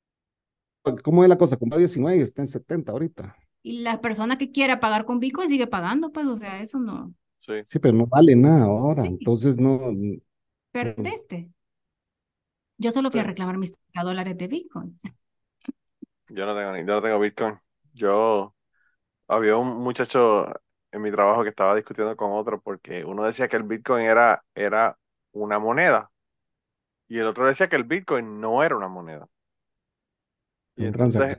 ¿Cómo es la cosa? Compró 19 y está en 70 ahorita. Y la persona que quiera pagar con Bitcoin sigue pagando, pues, o sea, eso no. Sí, sí pero no vale nada ahora, entonces no. Perdiste. Yo solo fui a reclamar mis dólares de Bitcoin. Yo no tengo, yo no tengo Bitcoin. Yo había un muchacho en mi trabajo que estaba discutiendo con otro porque uno decía que el Bitcoin era, era una moneda y el otro decía que el Bitcoin no era una moneda. Y entonces,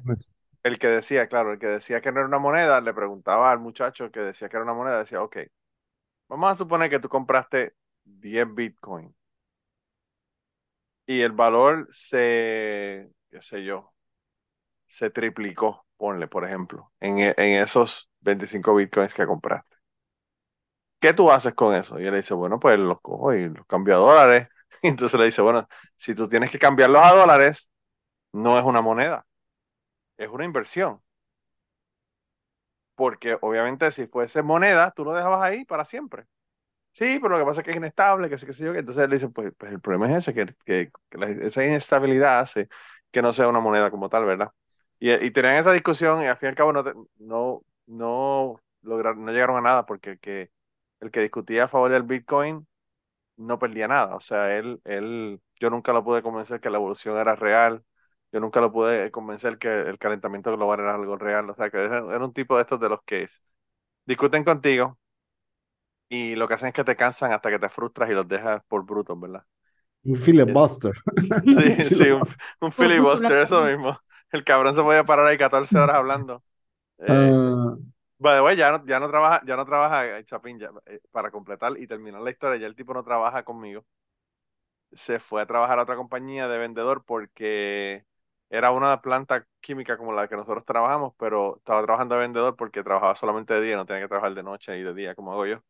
el que decía, claro, el que decía que no era una moneda, le preguntaba al muchacho que decía que era una moneda, decía, ok, vamos a suponer que tú compraste 10 Bitcoin y el valor se, qué sé yo, se triplicó, ponle, por ejemplo, en, en esos 25 Bitcoins que compraste. ¿Qué tú haces con eso? Y él le dice, bueno, pues los cojo y los cambio a dólares. Y entonces le dice, bueno, si tú tienes que cambiarlos a dólares, no es una moneda es una inversión. Porque obviamente si fuese moneda, tú lo dejabas ahí para siempre. Sí, pero lo que pasa es que es inestable, que sé que sé yo. Entonces él dice, pues, pues, el problema es ese, que, que, esa inestabilidad hace que no sea una moneda como tal, ¿verdad? Y, y tenían esa discusión y al fin y al cabo no, no, no, lograron, no llegaron a nada porque el que, el que discutía a favor del Bitcoin no perdía nada. O sea, él, él, yo nunca lo pude convencer que la evolución era real yo nunca lo pude convencer que el calentamiento global era algo real. O sea, que era, un tipo de estos de los que discuten contigo y lo que hacen es que te cansan hasta que te frustras y los dejas por brutos, ¿verdad? Un filibuster. Sí, sí, un, filibuster, eso mismo. El cabrón se podía parar ahí 14 horas hablando. Uh... ya no, ya no trabaja, ya no trabaja eh, Chapín, ya, eh, para completar y terminar la historia, ya el tipo no trabaja conmigo. Se fue a trabajar a otra compañía de vendedor porque era una planta química como la que nosotros trabajamos, pero estaba trabajando de vendedor porque trabajaba solamente de día, no tenía que trabajar de noche y de día como hago yo.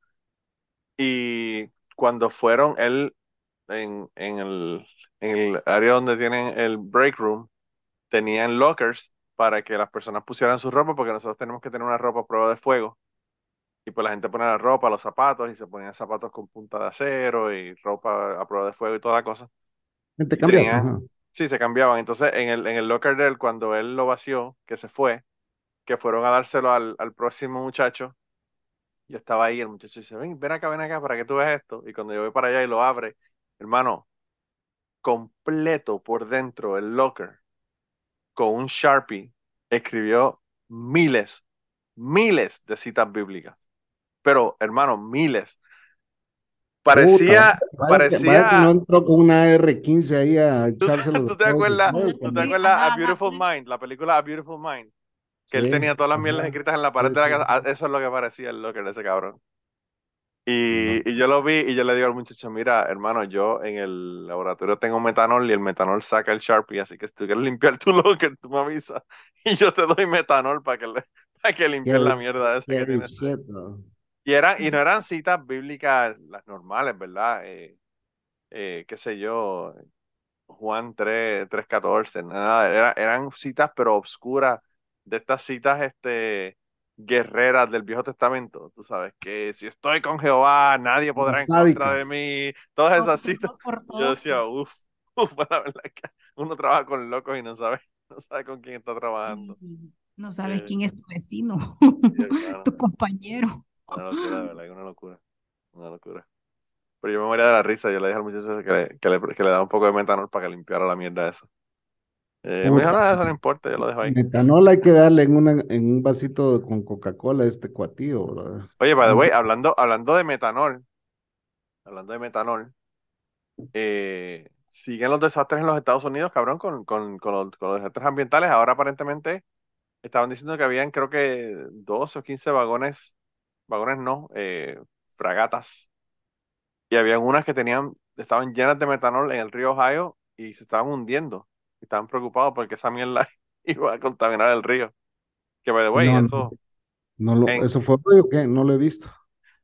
Y cuando fueron, él en, en, el, en el área donde tienen el break room, tenían lockers para que las personas pusieran su ropa, porque nosotros tenemos que tener una ropa a prueba de fuego. Y pues la gente pone la ropa, los zapatos, y se ponían zapatos con punta de acero y ropa a prueba de fuego y toda la cosa. ¿Te cambias? Sí, se cambiaban. Entonces, en el, en el locker de él, cuando él lo vació, que se fue, que fueron a dárselo al, al próximo muchacho, yo estaba ahí, el muchacho dice, ven, ven acá, ven acá para que tú veas esto. Y cuando yo voy para allá y lo abre, hermano, completo por dentro el locker, con un Sharpie, escribió miles, miles de citas bíblicas. Pero, hermano, miles. Parecía, parecía. no entró con una R15 ahí a echárselo. ¿Tú, te acuerdas, ¿tú te acuerdas A Beautiful Mind, la película A Beautiful Mind? Que él tenía todas las mielas escritas en la pared de la casa. Eso es lo que parecía el locker de ese cabrón. Y, y, yo lo vi y yo le digo al muchacho, mira, hermano, yo en el laboratorio tengo metanol y el metanol saca el Sharpie, así que si tú quieres limpiar tu locker, tú me avisas y yo te doy metanol para que, le, para que limpies la mierda esa que tienes. Y, eran, y no eran citas bíblicas las normales, ¿verdad? Eh, eh, qué sé yo, Juan 3, 3.14, nada, eran citas pero obscuras, de estas citas este, guerreras del Viejo Testamento, tú sabes, que si estoy con Jehová, nadie podrá en contra de mí, todas esas citas. Yo decía, uff, uf, la verdad que uno trabaja con locos y no sabe, no sabe con quién está trabajando. No sabes eh, quién es tu vecino, tu compañero. Una locura, verdad, una locura. Una locura. Pero yo me moría de la risa. Yo le dije al muchacho que le, que le, que le daba un poco de metanol para que limpiara la mierda esa. Eh, me dijo, nada, eso no importa, yo lo dejo ahí. Metanol hay que darle en, una, en un vasito con Coca-Cola a este cuatío. Oye, by the way, hablando, hablando de metanol, hablando de metanol, eh, siguen los desastres en los Estados Unidos, cabrón, con, con, con, los, con los desastres ambientales. Ahora aparentemente estaban diciendo que habían creo que 12 o 15 vagones vagones no, eh, fragatas. Y había unas que tenían, estaban llenas de metanol en el río Ohio y se estaban hundiendo. Y estaban preocupados porque esa mierda iba a contaminar el río. Que, by the way, eso. No lo, ¿Eso fue o qué? No lo he visto.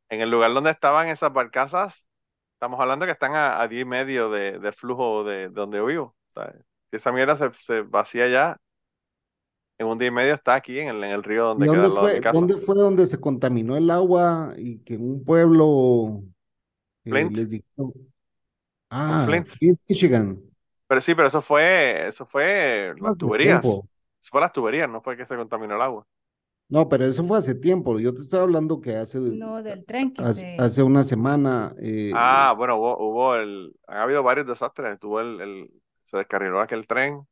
En el lugar donde estaban esas barcazas, estamos hablando que están a, a 10 y medio de, de flujo de, donde vivo. O si esa mierda se, se vacía ya, en un día y medio está aquí en el, en el río donde queda fue, de casa. ¿Dónde fue donde se contaminó el agua y que en un pueblo eh, Flint. les Ah, Flint. Michigan. Pero sí, pero eso fue, eso fue las tuberías. Eso fue las tuberías, no fue que se contaminó el agua. No, pero eso fue hace tiempo. Yo te estoy hablando que hace. No, del tren que hace, una semana. Eh, ah, bueno, hubo, hubo el. Han habido varios desastres. Tuvo el, el, se descarriló aquel tren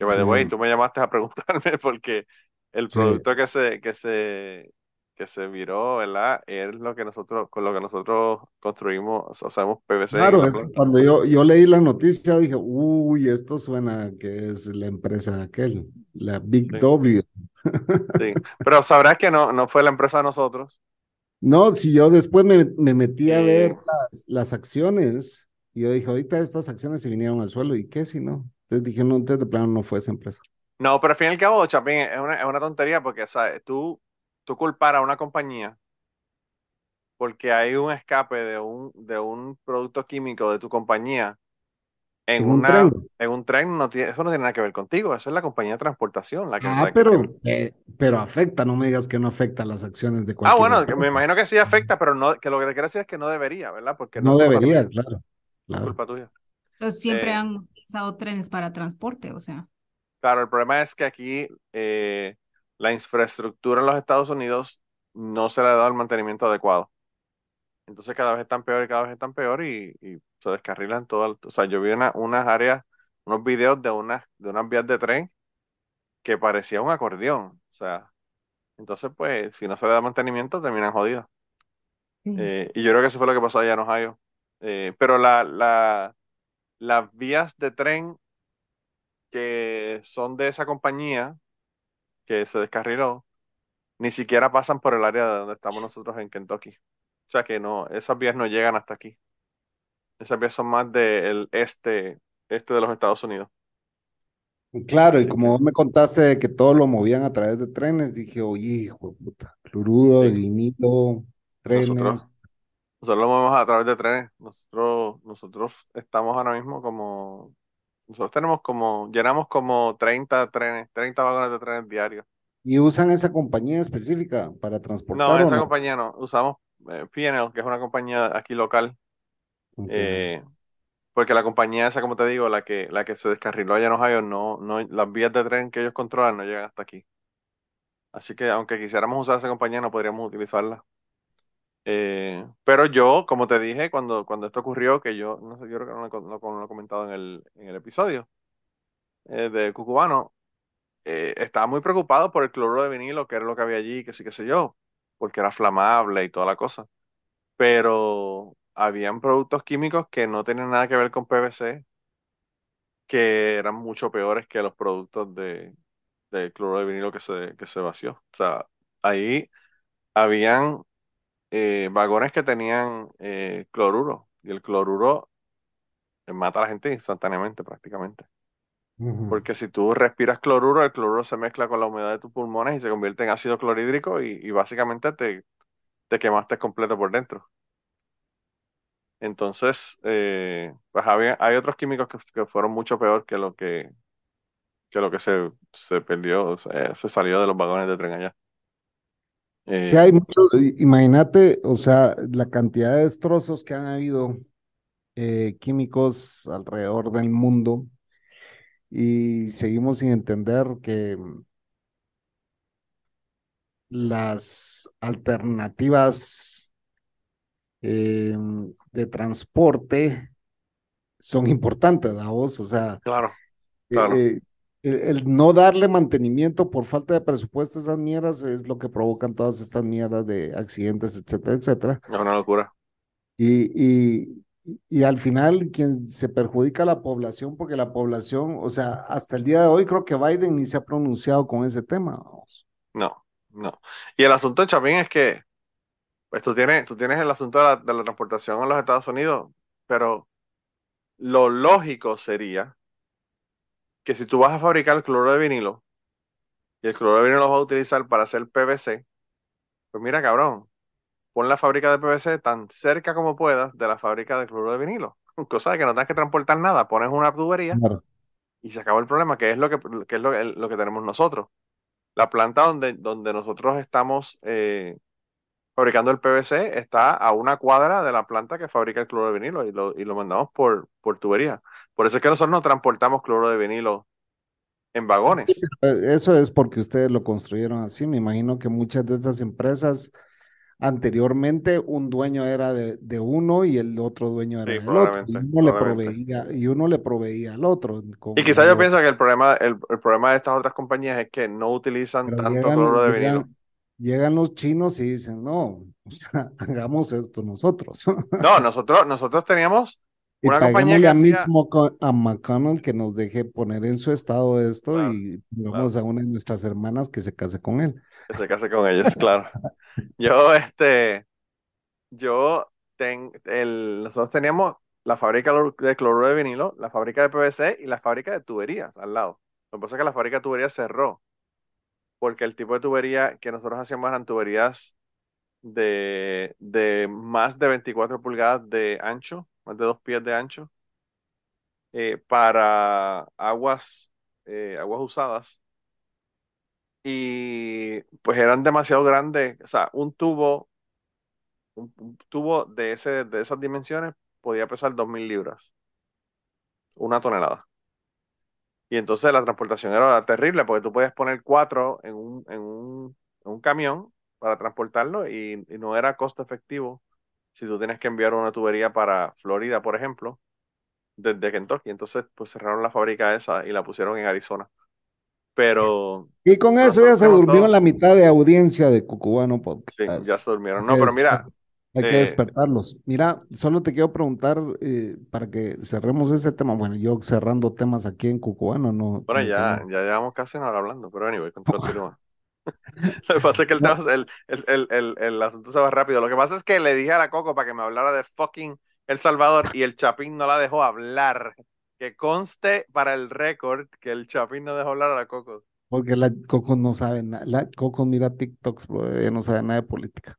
que by the way, tú me llamaste a preguntarme porque el producto que se, que se, que se viró, ¿verdad? Es lo que nosotros, con lo que nosotros construimos, hacemos PVC. Claro, cuando yo, yo leí la noticia dije, uy, esto suena que es la empresa de aquel, la Big W. Sí, pero sabrás que no, no fue la empresa de nosotros. No, si yo después me, me metí a ver las, las acciones y yo dije, ahorita estas acciones se vinieron al suelo, ¿y qué si no? Entonces dije, no, entonces de plano no fue esa empresa. No, pero al fin y al cabo, Chapín, es una, es una tontería porque, ¿sabes? Tú, tú culpar a una compañía porque hay un escape de un, de un producto químico de tu compañía en, una, un tren. En un tren no tiene, eso no tiene nada que ver contigo, eso es la compañía de transportación. La que, ah, pero, eh, pero afecta, no me digas que no afecta las acciones de cualquier. Ah, bueno, me imagino que sí afecta, pero no, que lo que te quiero decir es que no debería, ¿verdad? Porque no, debería, claro. claro. culpa tuya. siempre eh, han trenes para transporte, o sea. Claro, el problema es que aquí eh, la infraestructura en los Estados Unidos no se le ha dado el mantenimiento adecuado. Entonces cada vez están peor y cada vez están peor y, se descarrilan todo. o sea, yo vi una, unas áreas, unos videos de unas, de unas vías de tren que parecía un acordeón. O sea, entonces pues si no se le da mantenimiento terminan jodidos. Eh, y yo creo que eso fue lo que pasó allá en Ohio. Eh, pero la, la, las vías de tren que son de esa compañía que se descarriló, ni siquiera pasan por el área de donde estamos nosotros en Kentucky. O sea que no, esas vías no llegan hasta aquí. Esas vías son más del este, este de los Estados Unidos. Claro, y como vos me contaste que todo lo movían a través de trenes, dije, oye, hijo de puta, cloruro, vinilo, trenes. Nosotros lo movemos a través de trenes. Nosotros, nosotros estamos ahora mismo como, nosotros tenemos como, llenamos como 30 trenes, 30 vagones de trenes diarios. ¿Y usan esa compañía específica para transportar? No, esa compañía no. Usamos eh, PNL, que es una compañía aquí local. Eh, porque la compañía esa, como te digo, la que, la que se descarriló allá en Ohio, no, no, las vías de tren que ellos controlan no llegan hasta aquí. Así que aunque quisiéramos usar esa compañía, no podríamos utilizarla. Eh, pero yo, como te dije, cuando, cuando esto ocurrió, que yo, no sé, yo creo que no lo, he comentado en el, en el episodio de Cucubano, eh, estaba muy preocupado por el cloruro de vinilo, que era lo que había allí, que sí, que sé yo, porque era flamable y toda la cosa. Pero habían productos químicos que no tenían nada que ver con PVC, que eran mucho peores que los productos de, cloruro de vinilo que se, que se vació. O sea, ahí habían eh, vagones que tenían eh, cloruro, y el cloruro mata a la gente instantáneamente prácticamente. Porque si tú respiras cloruro, el cloruro se mezcla con la humedad de tus pulmones y se convierte en ácido clorhídrico y, básicamente te, te, quemaste completo por dentro. Entonces, eh, pues hay otros químicos que, fueron mucho peor que lo que, que, lo que se, se perdió, se salió de los vagones de tren allá. Sí, hay eh, mucho, imagínate, o sea, la cantidad de destrozos que han habido eh, químicos alrededor del mundo y seguimos sin entender que las alternativas eh, de transporte son importantes, a vos? O sea, claro, claro. Eh, el, no darle mantenimiento por falta de presupuesto a esas mierdas es lo que provocan todas estas mierdas de accidentes, etcétera, etcétera. Es una locura. Y, y, y al final quien se perjudica a la población, porque la población, o sea, hasta el día de hoy creo que Biden ni se ha pronunciado con ese tema. No, no. Y el asunto de Chapín es que, pues tú tienes, tú tienes el asunto de la, de la transportación en los Estados Unidos, pero lo lógico sería que si tú vas a fabricar el cloro de vinilo y el cloro de vinilo lo vas a utilizar para hacer PVC, pues mira, cabrón, pon la fábrica de PVC tan cerca como puedas de la fábrica de cloro de vinilo. Cosa de que no tengas que transportar nada, pones una tubería y se acabó el problema, que es lo que, es lo, que tenemos nosotros. La planta donde, donde nosotros estamos eh, fabricando el PVC está a una cuadra de la planta que fabrica el cloro de vinilo y lo, y lo mandamos por, por tubería. Por eso es que nosotros no transportamos cloro de vinilo en vagones. eso es porque ustedes lo construyeron así. Me imagino que muchas de estas empresas Anteriormente un dueño era de, de uno y el otro dueño era del otro. Y uno, le proveía, y uno le proveía al otro. Y quizás yo pienso que el problema, el, problema de estas otras compañías es que no utilizan tanto cloro de vinilo. Llegan los chinos y dicen, no, o sea, hagamos esto nosotros. No, nosotros, nosotros teníamos una compañía que hacía... mismo a McConnell que nos deje poner en su estado esto y vamos a una de nuestras hermanas que se case con él. Que se case con ellos, claro. Yo, este, yo, ten, el, nosotros teníamos la fábrica de cloruro de vinilo, la fábrica de PVC y la fábrica de tuberías al lado. Lo que pasa es que la fábrica de tuberías cerró, porque el tipo de tubería que nosotros hacíamos eran tuberías de, de más de 24 pulgadas de ancho, más de dos pies de ancho, eh, para aguas, eh, aguas usadas y pues eran demasiado grandes, o sea, un tubo, un, tubo de, ese, de esas dimensiones podía pesar 2.000 libras, una tonelada. Y entonces la transportación era terrible porque tú puedes poner cuatro en un, en un, en un camión para transportarlo y, y, no era costo efectivo si tú tienes que enviar una tubería para Florida, por ejemplo, desde Kentucky. Entonces, pues cerraron la fábrica esa y la pusieron en Arizona. Pero. Y con eso ya se durmió la mitad de audiencia de Cucubano Podcast. Sí, ya se durmieron. No, pero mira. Hay que eh, despertarlos. Mira, solo te quiero preguntar eh, para que cerremos ese tema. Bueno, yo cerrando temas aquí en Cucubano, no. Bueno, ya, ya llevamos casi una hora hablando, pero anyway, continúa. Lo que pasa es que el, el, el, el, el, asunto se va rápido. Lo que pasa es que le dije a la Coco para que me hablara de fucking El Salvador y el Chapín no la dejó hablar. Que conste para el récord que el Chapín no dejó hablar a la Coco. Porque la Coco no sabe nada. La Coco mira TikToks, bro. Ella no sabe nada de política.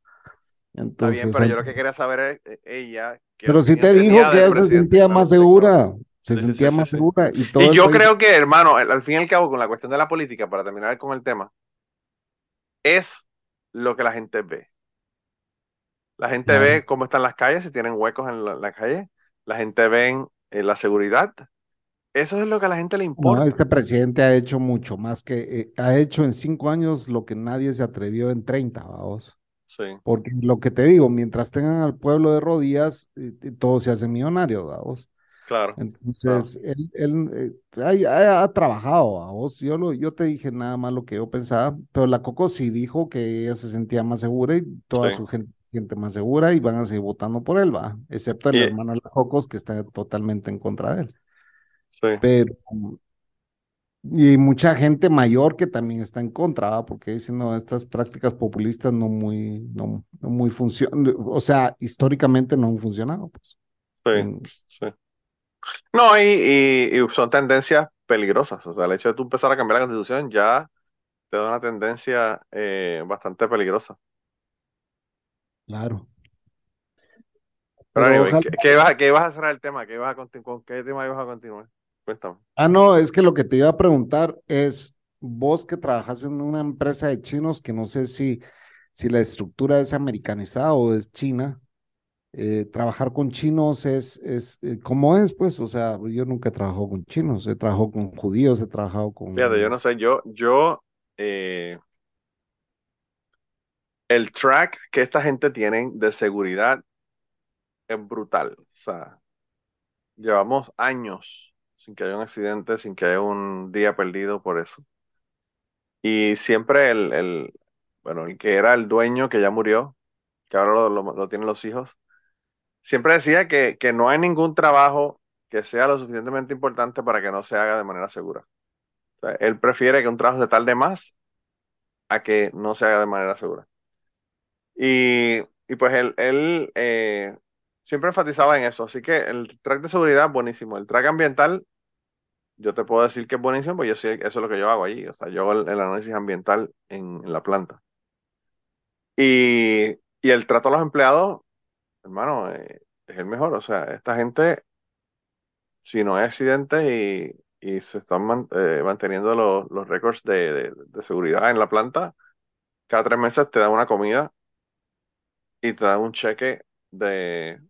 Entonces, Está bien, pero yo lo que quería saber es eh, ella. Pero si te dijo que ella se sentía más segura, se sentía más segura. Y, todo y yo creo que, hermano, al fin y al cabo, con la cuestión de la política, para terminar con el tema, es lo que la gente ve. La gente ve cómo están las calles, si tienen huecos en la, calle. La gente ve eh, la seguridad. Eso es lo que a la gente le importa. este presidente ha hecho mucho más que, eh, ha hecho en cinco años lo que nadie se atrevió en 30, vamos. Sí. Porque lo que te digo, mientras tengan al pueblo de rodillas, eh, todo se hace millonario, vamos. Claro. Entonces, él, él ha, trabajado, a vos. Yo, lo, yo te dije nada más lo que yo pensaba, pero la Coco sí dijo que ella se sentía más segura y toda su gente siente más segura y van a seguir votando por él, va, excepto el hermano de la Cocos que está totalmente en contra de él. Sí. Pero, y mucha gente mayor que también está en contra, ¿va? porque dicen, no, estas prácticas populistas no muy, no, muy funcionan, o sea, históricamente no han funcionado, pues. Sí, sí. No, y, y, son tendencias peligrosas, o sea, el hecho de tú empezar a cambiar la constitución ya te da una tendencia eh, bastante peligrosa. Claro. Pero, ¿qué, vas, ¿qué, vas, a hacer el tema? ¿Qué vas a ¿Con qué tema ibas a continuar? Cuéntame. Ah, no, es que lo que te iba a preguntar es, vos que trabajas en una empresa de chinos, que no sé si, si la estructura es americanizada o es china, eh, trabajar con chinos es, es eh, ¿cómo es? Pues, o sea, yo nunca he con chinos, he trabajado con judíos, he trabajado con... Fíjate, yo no sé, yo, yo, eh, el track que esta gente tiene de seguridad es brutal. O sea, llevamos años sin que haya un accidente, sin que haya un día perdido por eso. Y siempre el, el bueno, el que era el dueño, que ya murió, que ahora lo, tienen los hijos, siempre decía que, que no hay ningún trabajo que sea lo suficientemente importante para que no se haga de manera segura. O sea, él prefiere que un trabajo se tarde más a que no se haga de manera segura. Y, y pues él, él eh, siempre enfatizaba en eso. Así que el track de seguridad, buenísimo. El track ambiental, yo te puedo decir que es buenísimo, pues yo sí, eso es lo que yo hago allí. O sea, yo hago el, análisis ambiental en, la planta. Y, y, el trato a los empleados, hermano, eh, es el mejor. O sea, esta gente, si no hay accidentes y, y se están eh, manteniendo los, los récords de, de, de seguridad en la planta, cada tres meses te dan una comida y te dan un cheque de,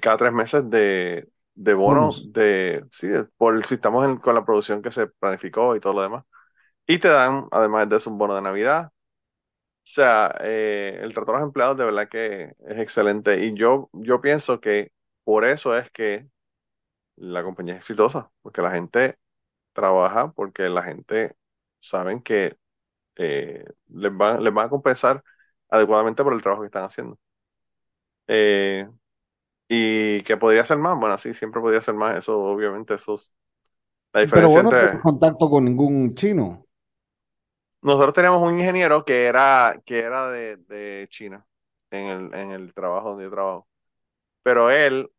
cada tres meses de, de bonos de, sí, por si estamos con la producción que se planificó y todo lo demás. Y te dan, además de eso, un bono de Navidad. O sea, eh, el trato a los empleados de verdad que es excelente. Y yo, yo pienso que por eso es que la compañía es exitosa, porque la gente trabaja, porque la gente saben que eh, les, van, les van a compensar adecuadamente por el trabajo que están haciendo. Eh, y que podría ser más, bueno, sí, siempre podría ser más, eso obviamente, eso es la diferencia Pero vos no contacto con ningún chino. Nosotros teníamos un ingeniero que era, que era de, de China en el, en el trabajo donde yo trabajo. Pero él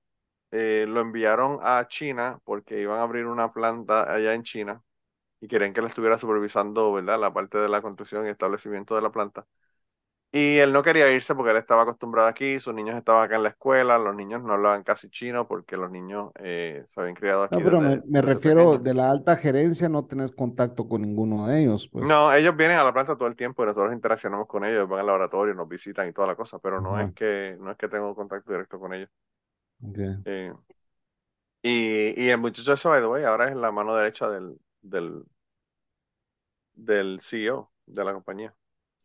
eh, lo enviaron a China porque iban a abrir una planta allá en China y querían que él estuviera supervisando, ¿verdad? La parte de la construcción y establecimiento de la planta. Y él no quería irse porque él estaba acostumbrado aquí, sus niños estaban acá en la escuela, los niños no hablaban casi chino porque los niños eh, se habían criado aquí. No, pero me, refiero de la alta gerencia, no tenés contacto con ninguno de ellos. Pues. No, ellos vienen a la planta todo el tiempo y nosotros interaccionamos con ellos, van al laboratorio, nos visitan y toda la cosa, pero no es que no es que tengo contacto directo con ellos. Eh, y, y el muchacho ese, by the way, ahora es la mano derecha del, del, del CEO de la compañía.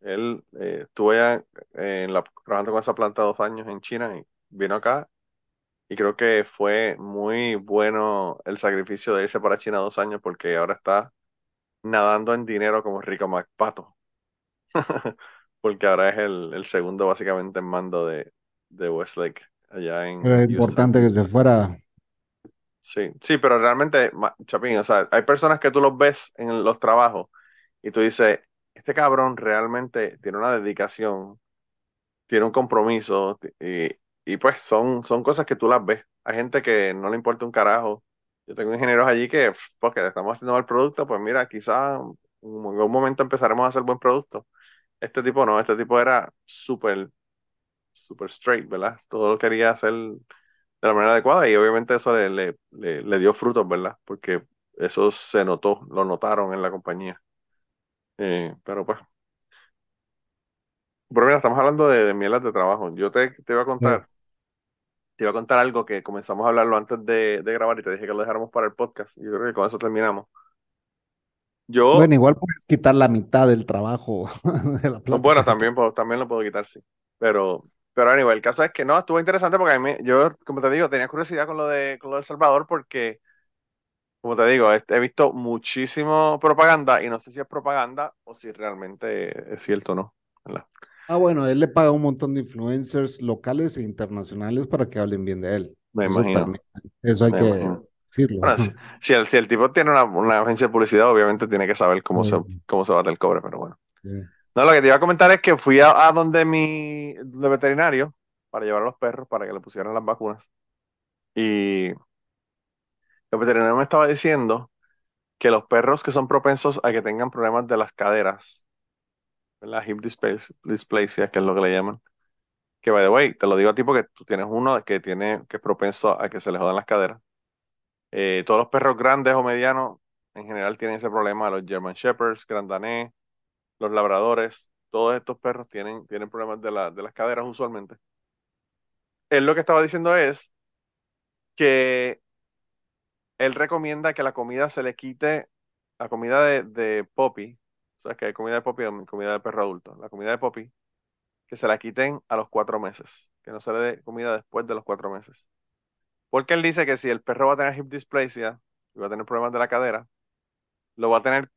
Él eh, estuvo ya en la, trabajando con esa planta dos años en China y vino acá. Y creo que fue muy bueno el sacrificio de irse para China dos años porque ahora está nadando en dinero como Rico MacPato. porque ahora es el, el, segundo básicamente en mando de, de Westlake allá en. es importante que se fuera. Sí, sí, pero realmente, Chapín, o sea, hay personas que tú los ves en los trabajos y tú dices, este cabrón realmente tiene una dedicación, tiene un compromiso y, y, pues son, son cosas que tú las ves. Hay gente que no le importa un carajo. Yo tengo ingenieros allí que, porque estamos haciendo mal producto, pues mira, quizá en algún momento empezaremos a hacer buen producto. Este tipo no, este tipo era súper, súper straight, ¿verdad? Todo lo quería hacer de la manera adecuada y obviamente eso le, le, dio frutos, ¿verdad? Porque eso se notó, lo notaron en la compañía. Eh, pero pues. Pero mira, estamos hablando de, de mielas de trabajo. Yo te, te iba a contar, te iba a contar algo que comenzamos a hablarlo antes de, de grabar y te dije que lo dejáramos para el podcast. Yo creo que con eso terminamos. Yo, bueno, igual puedes quitar la mitad del trabajo de la Bueno, también, también lo puedo quitar, sí. Pero, pero anyway, el caso es que no, estuvo interesante porque a mí, yo, como te digo, tenía curiosidad con lo de, con lo El Salvador porque, como te digo, he, visto muchísimo propaganda y no sé si es propaganda o si realmente es cierto o no. Ah, bueno, él le paga un montón de influencers locales e internacionales para que hablen bien de él. Me imagino. eso hay que si, el, si, el, tipo tiene una, agencia de publicidad, obviamente tiene que saber cómo, se, cómo se bate el cobre, pero bueno. No, lo que te iba a comentar es que fui a, donde mi veterinario para llevar a los perros para que le pusieran las vacunas. Y el veterinario me estaba diciendo que los perros que son propensos a que tengan problemas de las caderas, la hip dysplasia, que es lo que le llaman, que by the way, te lo digo a ti porque tú tienes uno que tiene que es propenso a que se le jodan las caderas. Eh, todos los perros grandes o medianos en general tienen ese problema, los German Shepherds, Grand Danés, los labradores, todos estos perros tienen, tienen problemas de, la, de las caderas usualmente. Él lo que estaba diciendo es que él recomienda que la comida se le quite, la comida de, de Poppy, o sea, que hay comida de Poppy o comida de perro adulto, la comida de Poppy, que se la quiten a los cuatro meses, que no se le dé comida después de los cuatro meses. Porque él dice que si el perro va a tener hip dysplasia y va a tener problemas de la cadera, lo va a tener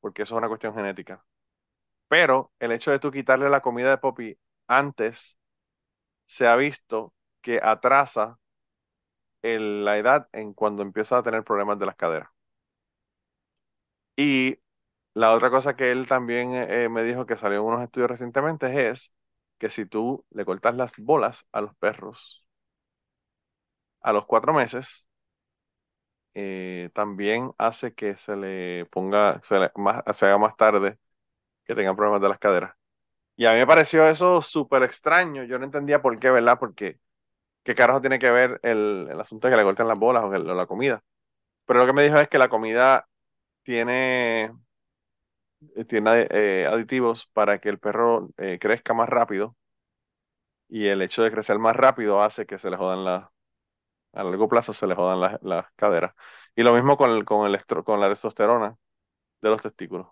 porque eso es una cuestión genética. Pero el hecho de tú quitarle la comida de Poppy antes se ha visto que atrasa la edad en cuando empieza a tener problemas de las caderas. Y la otra cosa que él también eh, me dijo que salió en unos estudios recientemente es que si tú le cortas las bolas a los perros a los cuatro meses, eh, también hace que se le ponga, se, más, se haga más tarde que tengan problemas de las caderas. Y a mí me pareció eso súper extraño. Yo no entendía por qué, ¿verdad? Porque qué carajo tiene que ver el, asunto de que le corten las bolas o, la comida. Pero lo que me dijo es que la comida tiene, eh, tiene eh, aditivos para que el perro crezca más rápido. Y el hecho de crecer más rápido hace que se le jodan las a largo plazo se le jodan las, caderas. Y lo mismo con, el, con, el con la testosterona de los testículos.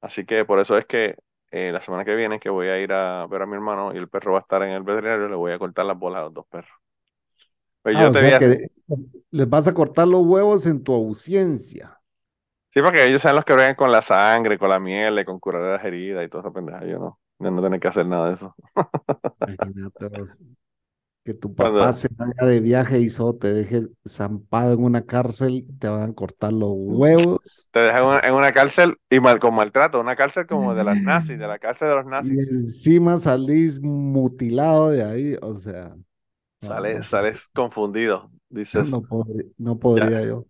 Así que por eso es que eh, la semana que viene que voy a ir a ver a mi hermano y el perro va a estar en el veterinario, le voy a cortar las bolas a los dos perros. Pues ah, que les vas a cortar los huevos en tu ausencia. Sí, porque ellos son los que ven con la sangre, con la miel, con curar las heridas y toda esa pendeja. Yo no, yo no tengo que hacer nada de eso. Que tu papá se vaya de viaje y solo te deje zampado en una cárcel, te van a cortar los huevos. Te dejan en una, cárcel y mal, con maltrato, una cárcel como de las nazis, de la cárcel de los nazis. Y encima salís mutilado de ahí, o sea. Sales, sales confundido, dices. No, podría, yo.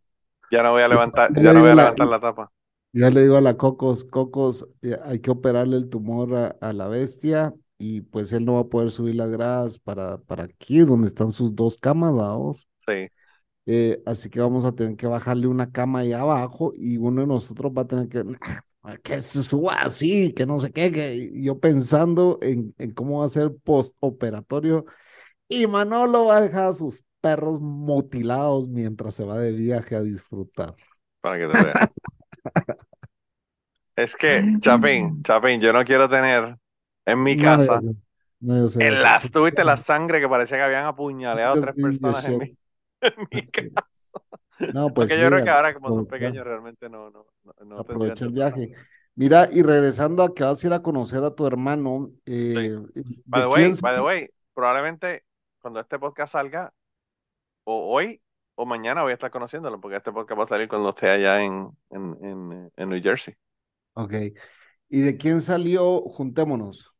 Ya no voy a levantar, ya, no voy a levantar la, tapa. Ya le digo a la Cocos, Cocos, eh, hay que operarle el tumor a la bestia y pues él no va a poder subir las gradas para, para aquí, donde están sus dos camas, vamos. Sí. Eh, así que vamos a tener que bajarle una cama ahí abajo y uno de nosotros va a tener que, que se suba así, que no sé qué, que yo pensando en, en cómo va a ser postoperatorio y Manolo va a dejar a sus perros mutilados mientras se va de viaje a disfrutar. Para que te veas. es que, Chapín, Chapín, yo no quiero tener en mi casa. en las, tuviste la sangre que parecía que habían apuñaleado a tres personas en mi, en casa. No, pues Porque yo creo que ahora como son pequeños realmente no, no, no Aprovecha el viaje. Mira, y regresando a que vas a ir a conocer a tu hermano. Eh, by, the way, by the way, probablemente cuando este podcast salga, o hoy o mañana voy a estar conociéndolo, porque este podcast va a salir cuando esté allá en, en, en, en New Jersey. Ok. ¿Y de quién salió Juntémonos?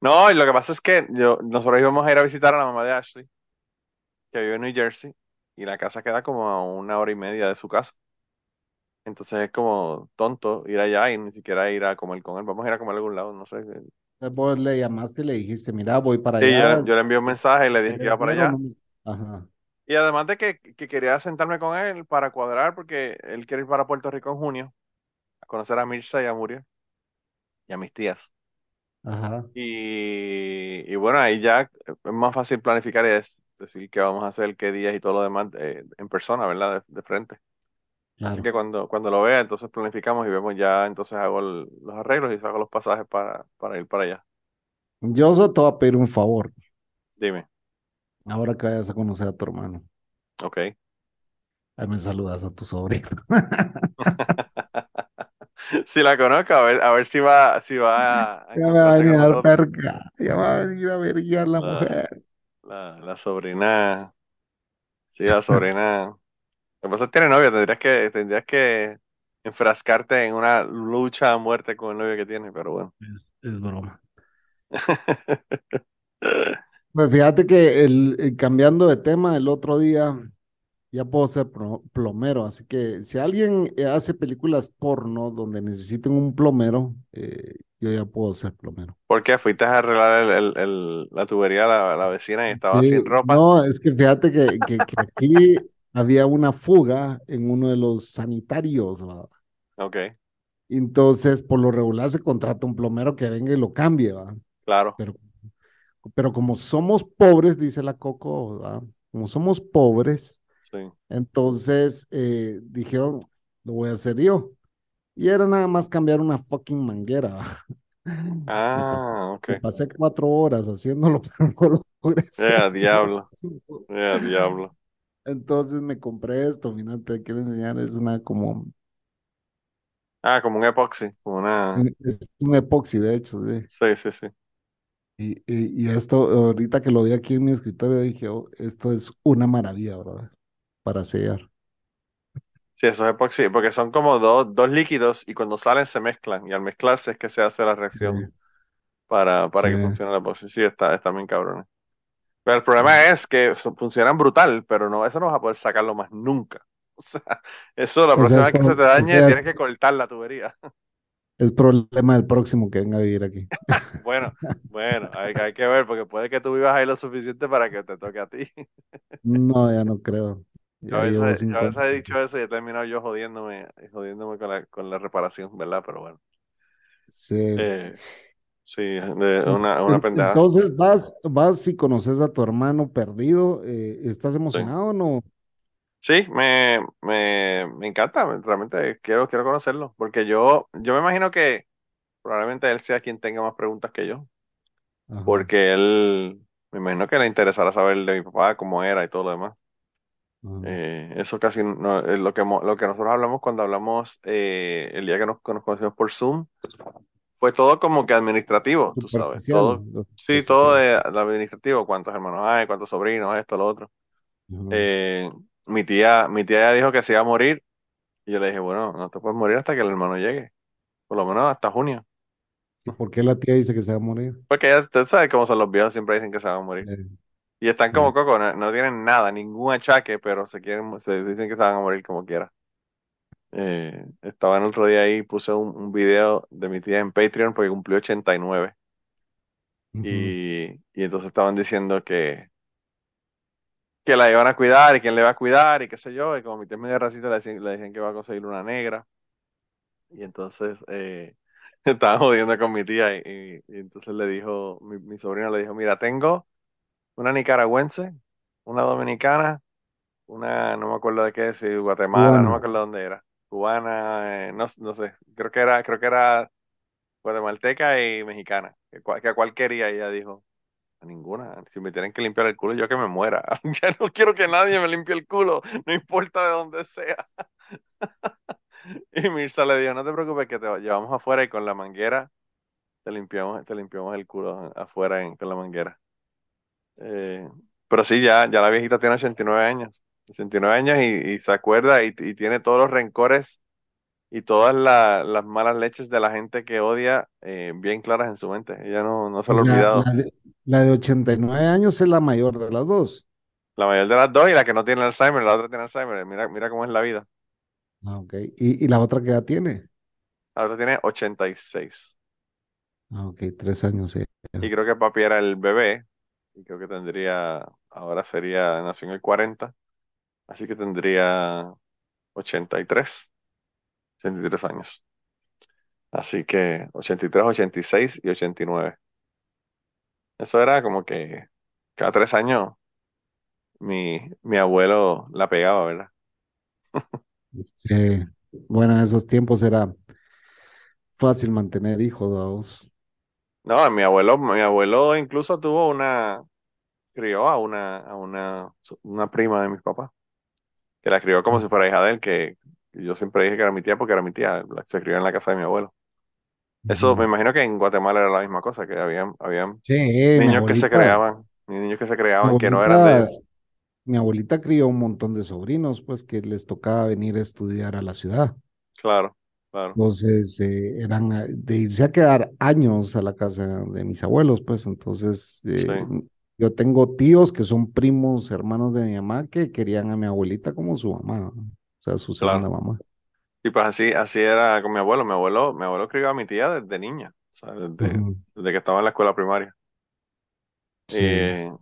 No, y lo que pasa es que yo, nosotros íbamos a ir a visitar a la mamá de Ashley, que vive en New Jersey, y la casa queda como a una hora y media de su casa. Entonces es como tonto ir allá y ni siquiera ir a comer con él. Vamos a ir a comer a algún lado, no sé. Vos le llamaste y le dijiste, mira, voy para Sí, allá. yo, yo le envié un mensaje y le dije que iba para allá. Ajá. Y además de que, que quería sentarme con él para cuadrar, porque él quiere ir para Puerto Rico en junio a conocer a Mirza y a Muriel y a mis tías. Ajá. Y, y bueno, ahí ya es más fácil planificar y es decir qué vamos a hacer, qué días y todo lo demás eh, en persona, ¿verdad? De, de frente. Así que cuando, cuando lo vea, entonces planificamos y vemos ya, entonces hago el- los arreglos y saco los pasajes para, para ir para allá. Yo solo te voy a pedir un favor, Dime, ahora que vayas a conocer a tu hermano. ok. Ahí me saludas a tu sobrino. Si la conozco, a ver, a ver si va, si va a, Ya me va a venir a dar perca. Ya va a venir a verguiar la Ah. mujer. La, la sobrina, sí, la sobrina. Lo que pasa es que tiene novio, tendrías que, tendrías que enfrascarte en una lucha a muerte con el novio que tiene, pero bueno. Es, es broma. Pues fíjate que el, el- cambiando de tema, el otro día ya puedo ser plomero, así que si alguien eh, hace películas porno donde necesiten un plomero, eh, yo ya puedo ser plomero. ¿Por qué? ¿Fuiste a arreglar el, el- el- la tubería a la, la vecina y estaba Sí, sin ropa? no, es que fíjate que, que, que aquí había una fuga en uno de los sanitarios, ¿va? Ok, Entonces, por lo regular se contrata un plomero que venga y lo cambie, ¿va? claro. Pero, pero como somos pobres, dice la Coco. Como somos pobres, Sí. entonces eh, dijeron, lo voy a hacer yo. Y era nada más cambiar una fucking manguera. Ah, ok. me pasé cuatro horas haciéndolo, pero no lo logré hacer. diablo. Ya, diablo. Entonces me compré esto, mira, te quiero enseñar, es una como, Ah, como un epoxi, como una... es un epoxi, de hecho, sí. Sí, sí, sí. Y, y, y esto, ahorita que lo vi aquí en mi escritorio, dije, "Oh, esto es una maravilla, ¿verdad? Para sellar. Sí, eso es epoxi, porque son como dos, dos líquidos y cuando salen se mezclan y al mezclarse es que se hace la Sí, reacción para, para que funcione la epoxi. Sí, está, está bien cabrón. Pero el problema es que funcionan brutal, pero no, eso no vas a poder sacarlo más nunca. O sea, eso la O próxima vez que se te dañe sea, tienes que cortar la tubería. es problema del próximo que venga a vivir aquí. Bueno, bueno, hay, hay que ver porque puede que tú vivas ahí lo suficiente para que te toque a ti. No, ya no creo. Yo a veces, yo a veces he dicho eso y he terminado yo jodiéndome, jodiéndome con la, con la reparación, ¿verdad? Pero bueno, Sí. eh, sí, de una, una pendejada. Entonces vas, vas y conoces a tu hermano perdido. eh, ¿estás Sí. emocionado o no? Sí, me, me, me encanta, realmente quiero, quiero conocerlo, porque yo, yo me imagino que probablemente él sea quien tenga más preguntas que yo, Ajá. porque él, me imagino que le interesará saber de mi papá, cómo era y todo lo demás. Eh, eso casi no, es lo que, lo que nosotros hablamos cuando hablamos eh, el día que nos, que nos conocimos por Zoom, fue todo como que administrativo, tú sabes, todo, sí, todo de, de administrativo, cuántos hermanos hay, cuántos sobrinos, esto, lo otro. Eh, mi tía, mi tía ya dijo que se iba a morir, y yo le dije, bueno, no te puedes morir hasta que el hermano llegue, por lo menos hasta junio. ¿Y por qué la tía dice que se va a morir? Porque ya usted sabe cómo son los viejos, siempre dicen que se van a morir. Y están como. Coco, no, no tienen nada, ningún achaque, pero se quieren, se dicen que se van a morir como quiera. Eh, estaba el otro día ahí, puse un, un video de mi tía en Patreon porque cumplió 89. Ujú. Y, y entonces estaban diciendo que, que la iban a cuidar y quién le va a cuidar y qué sé yo. Y como mi tía es media racista, le decían, le decían que va a conseguir una negra. Y entonces eh, estaban jodiendo con mi tía. Y, y- y entonces le dijo, mi, mi sobrino le dijo: Mira, tengo una nicaragüense, una dominicana, una, no me acuerdo de qué, si Guatemala, no me acuerdo dónde era. Cubana, eh, no, no sé, creo que era, creo que era guatemalteca y mexicana. Que, cual- que a cuál quería, ella dijo. A ninguna. Si me tienen que limpiar el culo, yo que me muera. Ya no quiero que nadie me limpie el culo, no importa de dónde sea. Y Mirza le dijo, no te preocupes que te llevamos afuera y con la manguera te limpiamos, te limpiamos el culo afuera en- con la manguera. Eh, pero sí, ya, ya la viejita tiene 89 años. 89 años y, y se acuerda y, y tiene todos los rencores y todas la- las malas leches de la gente que odia eh, bien claras en su mente. Ella no, no se lo ha olvidado. la de, la de 89 años es la mayor de las dos. La mayor de las dos y la que no tiene Alzheimer, la otra tiene Alzheimer. Mira, mira cómo es la vida. Ah, ok. ¿Y, y la otra qué edad tiene? La otra tiene 86. Ah, ok, tres años, sí. Y creo que papi era el bebé. Y creo que tendría, ahora sería, nació en el 40. Así que tendría 83. 83 años. Así que 83, 86 y 89. Eso era como que cada tres años mi, mi abuelo la pegaba, ¿verdad? Sí. Bueno, en esos tiempos era fácil mantener hijos. No, mi abuelo, mi abuelo incluso tuvo una, crió a una, a una, una prima de mis papás, que la crió como si fuera hija de él, que yo siempre dije que era mi tía porque era mi tía, se crió en la casa de mi abuelo. Eso me imagino que en Guatemala era la misma cosa, que habían, habían niños que se creaban, niños que se creaban que no eran de Mi abuelita crió un montón de sobrinos, pues que les tocaba venir a estudiar a la ciudad. Claro, claro. Entonces eh, eran de irse a quedar años a la casa de mis abuelos, pues entonces eh, yo tengo tíos que son primos, hermanos de mi mamá, que querían a mi abuelita como su mamá, o sea, su segunda mamá. Y pues así, así era con mi abuelo. Mi abuelo, mi abuelo crió a mi tía desde niña, o sea, desde, que estaba en la escuela primaria. Eh,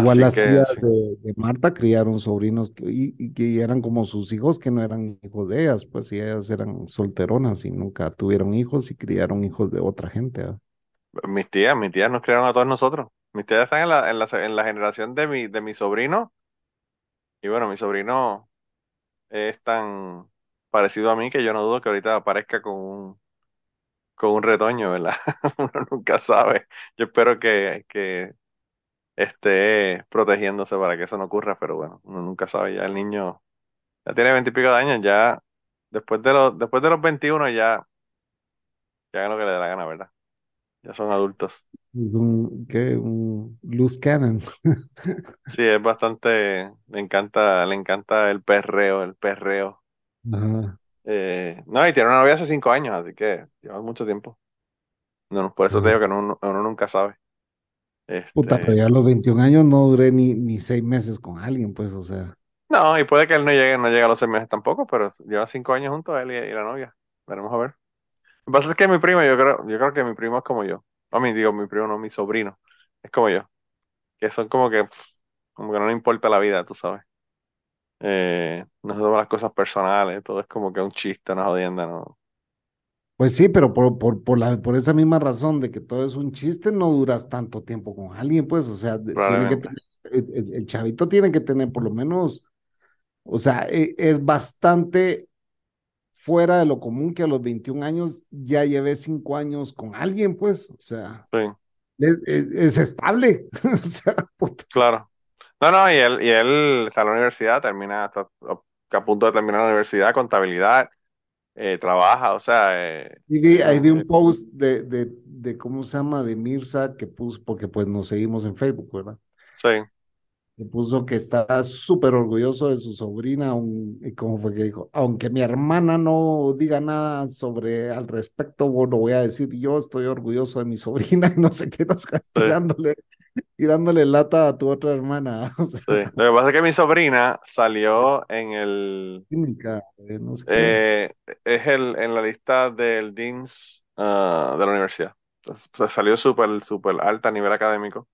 Igual las tías de, Marta criaron sobrinos que, y, que eran como sus hijos que no eran hijos de ellas, pues ellas eran solteronas y nunca tuvieron hijos y criaron hijos de otra gente. Mis tías, mis tías nos criaron a todos nosotros. Mis tías están en la, en la, en la generación de mi, de mi sobrino. Y bueno, mi sobrino es tan, parecido a mí que yo no dudo que ahorita aparezca con un, con un retoño, ¿verdad? Uno nunca sabe. Yo espero que, que esté protegiéndose para que eso no ocurra, pero bueno, uno nunca sabe. Ya el niño ya tiene veintipico de años, ya después de los, después de los 21 ya, ya hagan lo que le dé la gana, ¿verdad? Ya son adultos. Un, ¿Qué? Un loose cannon. sí, es bastante, le encanta, le encanta el perreo, el perreo. Eh, no, y tiene una novia hace cinco años, así que lleva mucho tiempo. No, por eso te digo que uno, nunca sabe. Puta, pero ya a los 21 años no duré ni, ni seis meses con alguien, pues, o sea. No, y puede que él no llegue, no llegue a los seis meses tampoco, pero lleva cinco años junto a él y, la novia. Veremos a ver. Lo que pasa es que mi primo, yo creo, yo creo que mi primo es como yo. A mí, digo, mi primo no, mi sobrino. Es como yo. Que son como que, como que no le importa la vida, tú sabes. Eh, no se las cosas personales, todo es como que un chiste, una jodienda, ¿no? Pues sí, pero por, por, por, la, por esa misma razón de que todo es un chiste, no duras tanto tiempo con alguien, pues, o sea, tiene que el, chavito tiene que tener por lo menos, o sea, e, es, bastante fuera de lo común que a los 21 años ya lleve 5 años con alguien, pues, o sea, es, estable. Claro. No, no, y él, y él está en la universidad, termina, está a punto de terminar la universidad, contabilidad, eh, trabaja, o sea. Eh, y ahí vi un eh, post de, de, de, ¿cómo se llama? De Mirza, que puso, porque pues nos seguimos en Facebook, ¿verdad? Sí. Que puso que está súper orgulloso de su sobrina, y ¿cómo fue que dijo? Aunque mi hermana no diga nada sobre al respecto, bueno, voy a decir yo estoy orgulloso de mi sobrina y no sé qué, nos tirándole tirándole lata a tu otra hermana. Sí, lo que pasa es que mi sobrina salió en el... Química, eh, no sé eh, es el, en la lista del Deans ah, de la universidad. Entonces, salió súper, súper alta a nivel académico.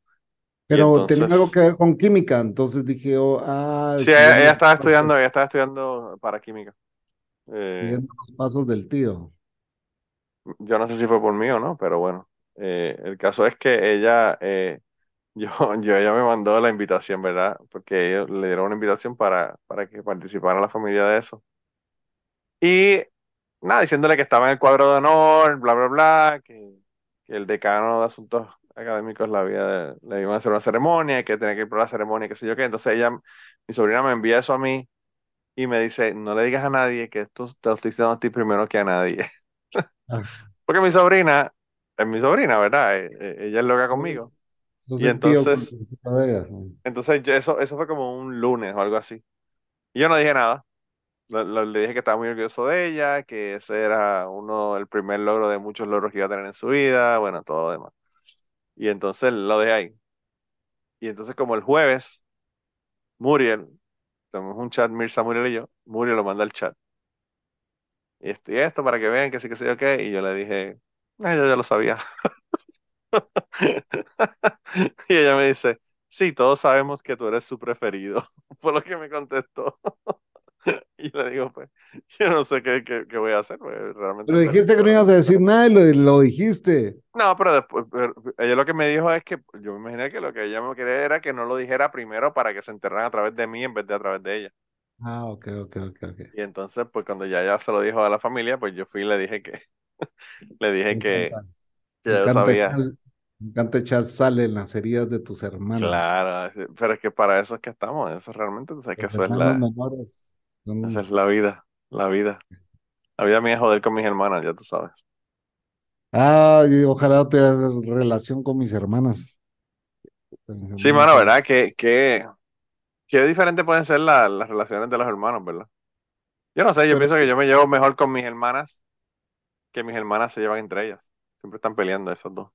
Pero tenía algo que ver con química, entonces dije, oh, ah... Sí, ella, estaba estudiando, ella estaba estudiando para química. Eh, los pasos del tío. Yo no sé si fue por mí o no, pero bueno. el caso es que ella yo, yo ella me mandó la invitación, ¿verdad? Porque ellos le dieron una invitación para, para que participara la familia de eso. Y nada, diciéndole que estaba en el cuadro de honor, bla, bla, bla, que, el decano de asuntos académicos la había, le iban a hacer una ceremonia, que tenía que ir por la ceremonia, qué sé yo qué. Entonces ella, mi sobrina me envía eso a mí y me dice, no le digas a nadie que esto te lo estoy diciendo a ti primero que a nadie. Ah. Porque mi sobrina es mi sobrina, ¿verdad? E, e, ella es loca conmigo. Y entonces, entonces eso, eso fue como un lunes o algo así. Y yo no dije nada. Le, dije que estaba muy orgulloso de ella, que ese era uno, el primer logro de muchos logros que iba a tener en su vida, bueno, todo lo demás. Y entonces lo dejé ahí. Y entonces como el jueves, Muriel, tenemos un chat, Mirza Muriel y yo, Muriel lo manda al chat. y esto, y esto para que vean que sí que sí, ok. Y yo le dije, ah, yo ya lo sabía. y ella me dice, sí, todos sabemos que tú eres su preferido. Fue lo que me contestó. y le digo, pues, yo no sé qué, qué, voy a hacer. Pues, realmente pero dijiste que no ibas a decir nada y lo, lo dijiste. No, pero después, ella lo que me dijo es que yo me imaginé que lo que ella me quería era que no lo dijera primero para que se enteraran a través de mí en vez de a través de ella. Ah, ok, ok, ok, ok. Y entonces, pues cuando ya, ya se lo dijo a la familia, pues yo fui y le dije que, le dije que, yo sabía. Me encanta echar sal en las heridas de tus hermanos. Claro, pero es que para eso es que estamos, eso realmente, entonces, que eso es la, esa es la vida, la vida. La vida mía es joder con mis hermanas, ya tú sabes. Ah, y ojalá tengas relación con mis hermanas. Sí, mano, ¿verdad? Que, que qué diferente pueden ser las relaciones de los hermanos, ¿verdad? Yo no sé, yo pienso que yo me llevo mejor con mis hermanas que mis hermanas se llevan entre ellas. Siempre están peleando esos dos.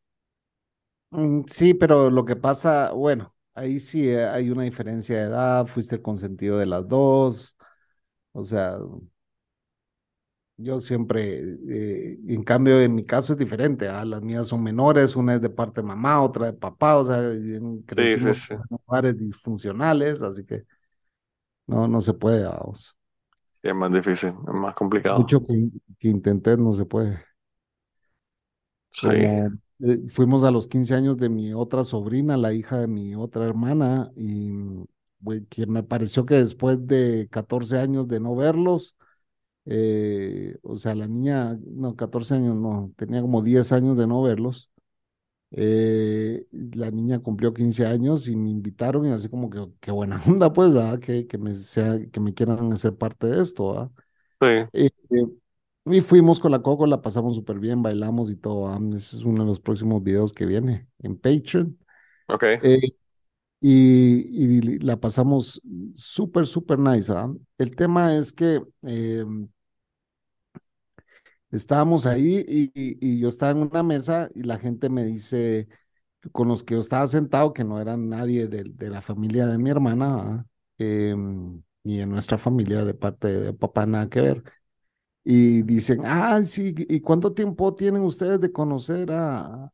Mm, sí, pero lo que pasa, bueno, ahí sí eh, hay una diferencia de edad, fuiste el consentido de las dos, o sea, yo siempre, eh, en cambio en mi caso es diferente, ¿ah? las mías son menores, una es de parte de mamá, otra de papá, o sea, crecimos en lugares disfuncionales, así que no, no se puede, vamos. Sí, es más difícil, es más complicado. Mucho que, que intenté, no se puede. Sí. Eh, fuimos a los 15 años de mi otra sobrina, la hija de mi otra hermana, y que me pareció que después de 14 años de no verlos, eh, o sea, la niña, no, 14 años, no, tenía como 10 años de no verlos. Eh, la niña cumplió 15 años y me invitaron y así como que, qué buena onda, pues, Que, que, me sea, que me quieran hacer parte de esto, Sí. Eh, y fuimos con la Coco, la pasamos súper bien, bailamos y todo. Ese es uno de los próximos videos que viene en Patreon. Ok. y, y, la pasamos súper, súper nice. El tema es que em, estábamos ahí y, yo estaba en una mesa y la gente me dice, con los que yo estaba sentado, que no eran nadie de, de la familia de mi hermana, eh, ni de nuestra familia de parte de papá, nada que ver. Y dicen, ah, sí, ¿y cuánto tiempo tienen ustedes de conocer a,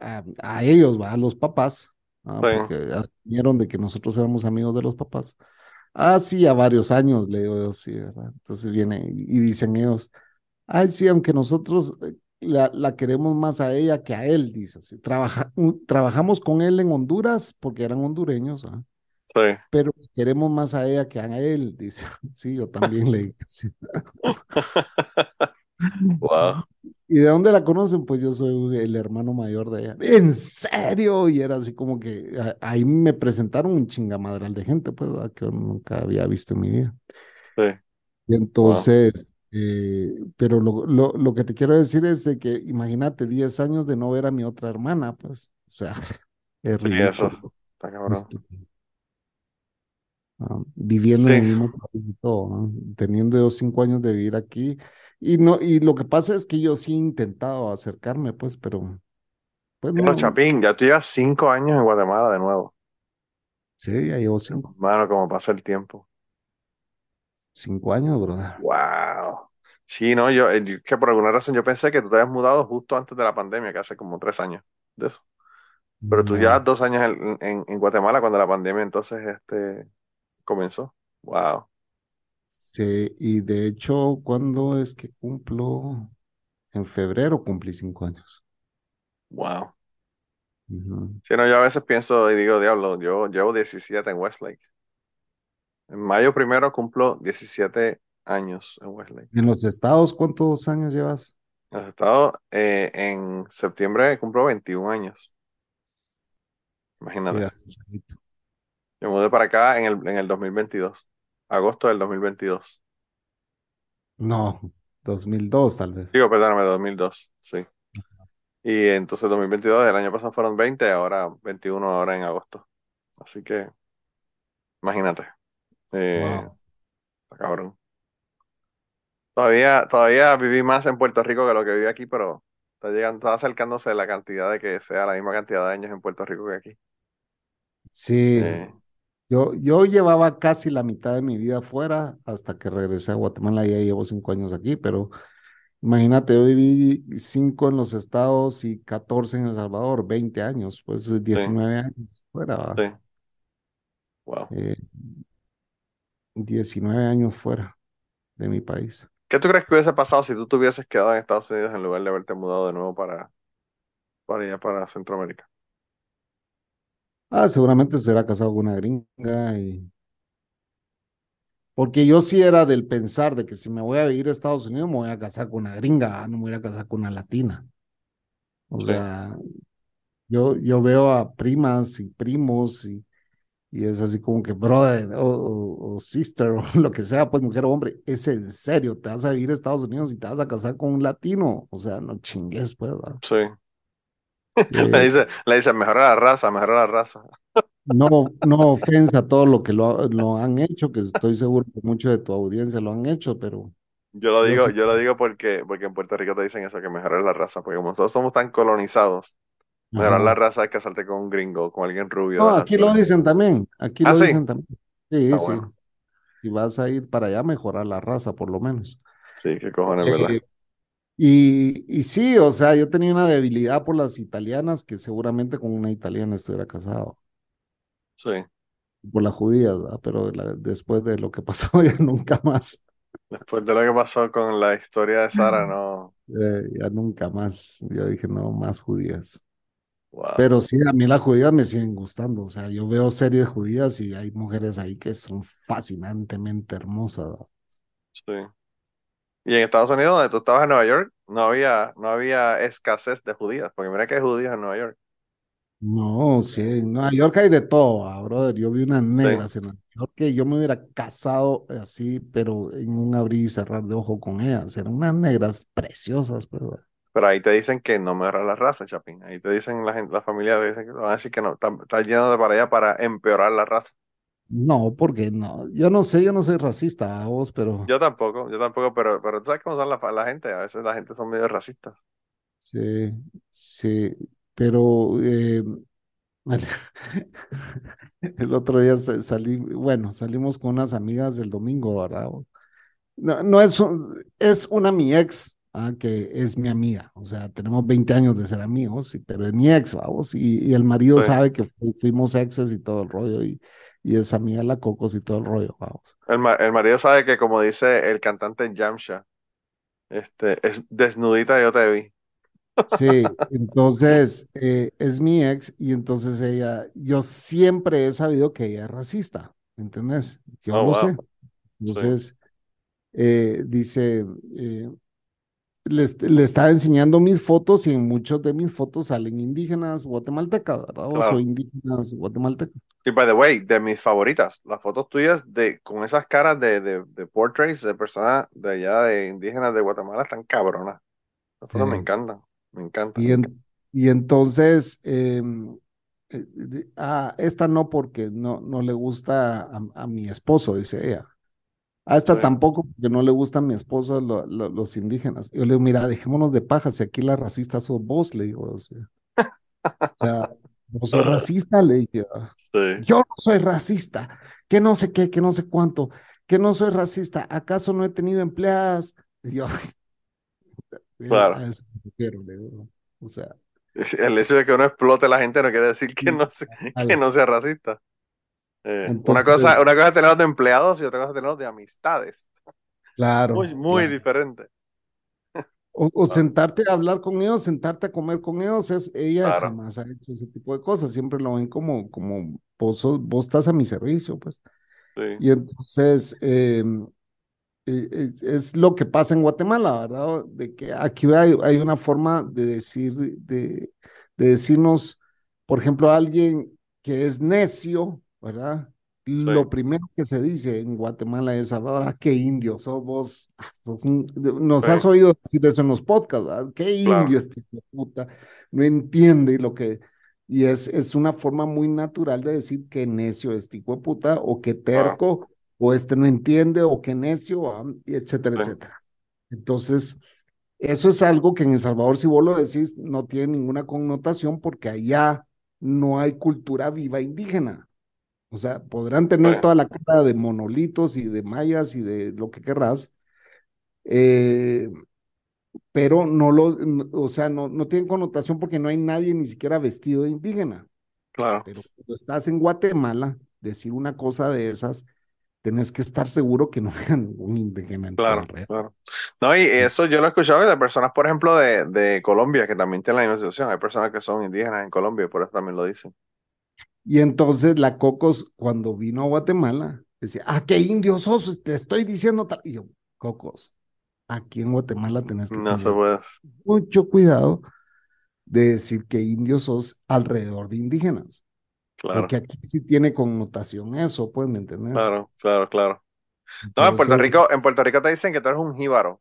a, ellos, a los papás? Ah, porque vieron de que nosotros éramos amigos de los papás. Ah, sí, a varios años, le digo yo, sí, ¿verdad? Entonces viene y dicen ellos, Ay, sí, aunque nosotros eh, la, queremos más a ella que a él, dice así. trabajamos con él en Honduras porque eran hondureños, ¿ah? Sí. Pero queremos más a ella que a él, dice. Sí, yo también le así. wow. ¿Y de dónde la conocen? Pues yo soy el hermano mayor de ella. ¿En serio? Y era así como que ahí me presentaron un chingamadral de gente, pues, que nunca había visto en mi vida. Sí. Y entonces, eh, pero lo, lo, lo, que te quiero decir es de que imagínate 10 años de no ver a mi otra hermana, pues, o sea, es sí, eso, está cabrón. Viviendo en el mismo país y todo, teniendo cinco años de vivir aquí. Y no, y lo que pasa es que yo sí he intentado acercarme, pues, pero pues no. Chapín, ya tú llevas cinco años en Guatemala de nuevo. Sí, ya llevo cinco. Mano, como pasa el tiempo. Cinco años, brother. Wow. Sí, no, yo, eh, que por alguna razón yo pensé que tú te habías mudado justo antes de la pandemia, que hace como tres años de eso. Pero tú ya dos años en, en, Guatemala cuando la pandemia entonces este comenzó. Wow. Sí, y de hecho, ¿cuándo es que cumplo? En febrero cumplí cinco años. Wow. Sí, no, yo a veces pienso y digo, diablo, yo llevo 17 en Westlake. En mayo primero cumplo 17 años en Westlake. ¿En los estados cuántos años llevas? En los estados, eh, en septiembre cumplo 21 años. Imagínate. Yo mudé para acá en el, en el 2022, agosto del 2022. No, 2002 tal vez. Digo, perdóname, 2002, sí. Y entonces 2022, el año pasado fueron 20, ahora 21, ahora en agosto. Así que, imagínate. Eh, cabrón. Todavía, todavía viví más en Puerto Rico que lo que viví aquí, pero está llegando, está acercándose la cantidad de que sea la misma cantidad de años en Puerto Rico que aquí. Sí. Eh, Yo, yo llevaba casi la mitad de mi vida fuera hasta que regresé a Guatemala, ya llevo cinco años aquí, pero imagínate, yo viví cinco en los estados y 14 en El Salvador, 20 años, pues 19 años fuera. Sí. Wow. 19 eh, años fuera de mi país. ¿Qué tú crees que hubiese pasado si tú te hubieses quedado en Estados Unidos en lugar de haberte mudado de nuevo para, para allá, para Centroamérica? Ah, seguramente se hubiera casado con una gringa y... Porque yo sí era del pensar de que si me voy a vivir a Estados Unidos me voy a casar con una gringa, no me voy a casar con una latina. O sea, yo, yo veo a primas y primos y, y es así como que brother o, sister o lo que sea, pues mujer o hombre, es en serio, te vas a vivir a Estados Unidos y te vas a casar con un latino, o sea, no chingues, pues. ¿verdad? Sí. le, dice, le dice, mejora la raza, mejora la raza. No, no ofensa a todo lo que lo, lo, han hecho, que estoy seguro que mucho de tu audiencia lo han hecho, pero... Yo lo digo, yo, lo digo porque, porque en Puerto Rico te dicen eso, que mejorar la raza, porque como nosotros somos tan colonizados, mejorar la raza es casarte con un gringo, con alguien rubio. No, aquí lo dicen también, aquí ¿Ah, lo dicen también. Sí, sí. Si vas a ir para allá, mejorar la raza, por lo menos. Sí, qué cojones, ¿verdad? Y, y sí, o sea, yo tenía una debilidad por las italianas que seguramente con una italiana estuviera casado. Sí. Por las judías, pero después de lo que pasó ya nunca más. Después de lo que pasó con la historia de Sara, no. Eh, ya nunca más. Yo dije, no, más judías. Pero sí, a mí las judías me siguen gustando. O sea, yo veo series judías y hay mujeres ahí que son fascinantemente hermosas. Sí. Y en Estados Unidos, donde tú estabas en Nueva York, no había, no había escasez de judías, porque mira que hay judías en Nueva York. No, sí, en Nueva York hay de todo, ah, brother. Yo vi unas negras en Nueva York que yo me hubiera casado así, pero en un abrir y cerrar de ojo con ellas. Eran unas negras preciosas, pero. Pero ahí te dicen que no mejora la raza, Chapín. Ahí te dicen la gente, la familia dicen que van a decir que no, está, está lleno de para allá para empeorar la raza. No, porque no, yo no sé, yo no soy racista a vos, pero. Yo tampoco, yo tampoco, pero, pero tú sabes cómo son la, la gente, a veces la gente son medio racistas. Sí, sí, pero eh, el otro día salí, bueno, salimos con unas amigas el domingo, ¿verdad? No, no es, es una mi ex, ¿ah? que es mi amiga, o sea, tenemos 20 años de ser amigos, pero es mi ex, vamos, y, y el marido sabe que fuimos exes y todo el rollo, y y esa mía la cocos y todo el rollo, vamos. El, el marido sabe que, como dice el cantante Jamsha, este, es desnudita yo te vi. Sí, entonces eh, es mi ex y entonces ella, yo siempre he sabido que ella es racista, ¿entendés? Yo oh, lo sé. Entonces, eh, dice, eh, le, estaba enseñando mis fotos y en muchos de mis fotos salen indígenas guatemaltecas, ¿verdad? O soy indígenas guatemaltecas. Y by the way, de mis favoritas, las fotos tuyas de con esas caras de, de, de portraits de personas de allá de indígenas de Guatemala están cabronas. Las fotos me encantan, me encantan. Y, y entonces, em, eh, ah, esta no porque no, no le gusta a, mi esposo, dice ella. A esta tampoco porque no le gusta a mi esposo los indígenas. Yo le digo, mira, dejémonos de paja, si aquí la racista sos vos, le digo. o sea no soy racista, le dije. Ah, Yo no soy racista, que no sé qué, que no sé cuánto, que no soy racista. ¿Acaso no he tenido empleadas? Y yo, claro. o sea. El hecho de que uno explote a la gente no quiere decir que no, sea, que no sea racista. Eh, una, cosa, una cosa es tenerlos de empleados y otra cosa es tenerlos de amistades. Claro. Muy, muy diferente. O, sentarte a hablar con ellos, sentarte a comer con ellos, es, ella jamás ha hecho ese tipo de cosas, siempre lo ven como, como vos, vos estás a mi servicio, pues. Y entonces, em, e, es, lo que pasa en Guatemala, ¿verdad? De que aquí hay, hay una forma de decir, de, de decirnos, por ejemplo, a alguien que es necio, ¿verdad? Lo primero que se dice en Guatemala es, ahora qué indio sos vos. nos has oído decir eso en los podcasts, ¿verdad? Qué indio este puta. No entiende lo que... Y es, es una forma muy natural de decir que necio es tipo de puta, o que terco, o este no entiende, o que necio, etcétera, etcétera. Entonces, eso es algo que en El Salvador, si vos lo decís, no tiene ninguna connotación porque allá no hay cultura viva indígena. O sea, podrán tener toda la cara de monolitos y de mayas y de lo que querrás, eh, pero no lo, o sea, no, no tienen connotación porque no hay nadie ni siquiera vestido de indígena. Claro. Pero cuando estás en Guatemala, decir una cosa de esas, tenés que estar seguro que no hagan un indígena. Claro, claro. No, y eso yo lo he escuchado de personas, por ejemplo, de, de Colombia, que también tienen la misma situación. Hay personas que son indígenas en Colombia, por eso también lo dicen. Y entonces la Cocos, cuando vino a Guatemala, decía, ah, qué indio sos, te estoy diciendo tal. Y yo, Cocos, aquí en Guatemala tenés que no tener mucho cuidado de decir que indios sos alrededor de indígenas. Claro. Porque aquí sí tiene connotación eso, pues, ¿me entiendes? Claro, claro, claro. no, en Puerto Rico, en Puerto Rico te dicen que tú eres un jíbaro.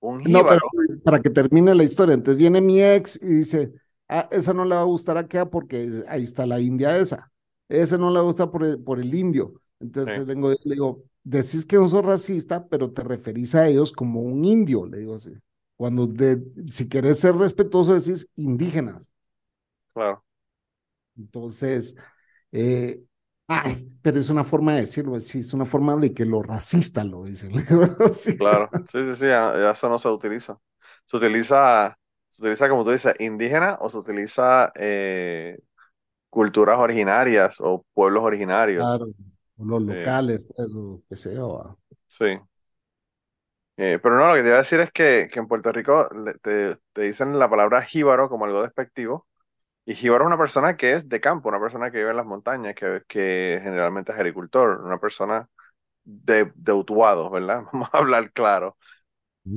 Un jíbaro. No, pero para que termine la historia, entonces viene mi ex y dice, ah, esa no le va a gustar a Kea porque ahí está la india esa. Ese no le gusta por el, por el indio. Entonces vengo, le digo, decís que no sos racista, pero te referís a ellos como un indio, le digo así. Cuando de, si querés ser respetuoso decís indígenas. Claro. Entonces, eh, ay, pero es una forma de decirlo, sí, es una forma de que lo racista lo dicen. Claro, sí, sí, sí, eso no se utiliza. Se utiliza ¿Se utiliza, como tú dices, indígena o se utiliza eh, culturas originarias o pueblos originarios? Claro, los locales, pues, o qué sé yo. Sí. Eh, pero no, lo que te iba a decir es que, que en Puerto Rico te, te, dicen la palabra jíbaro como algo despectivo. Y jíbaro es una persona que es de campo, una persona que vive en las montañas, que, que generalmente es agricultor, una persona de, de Utuado, ¿verdad? Vamos a hablar claro.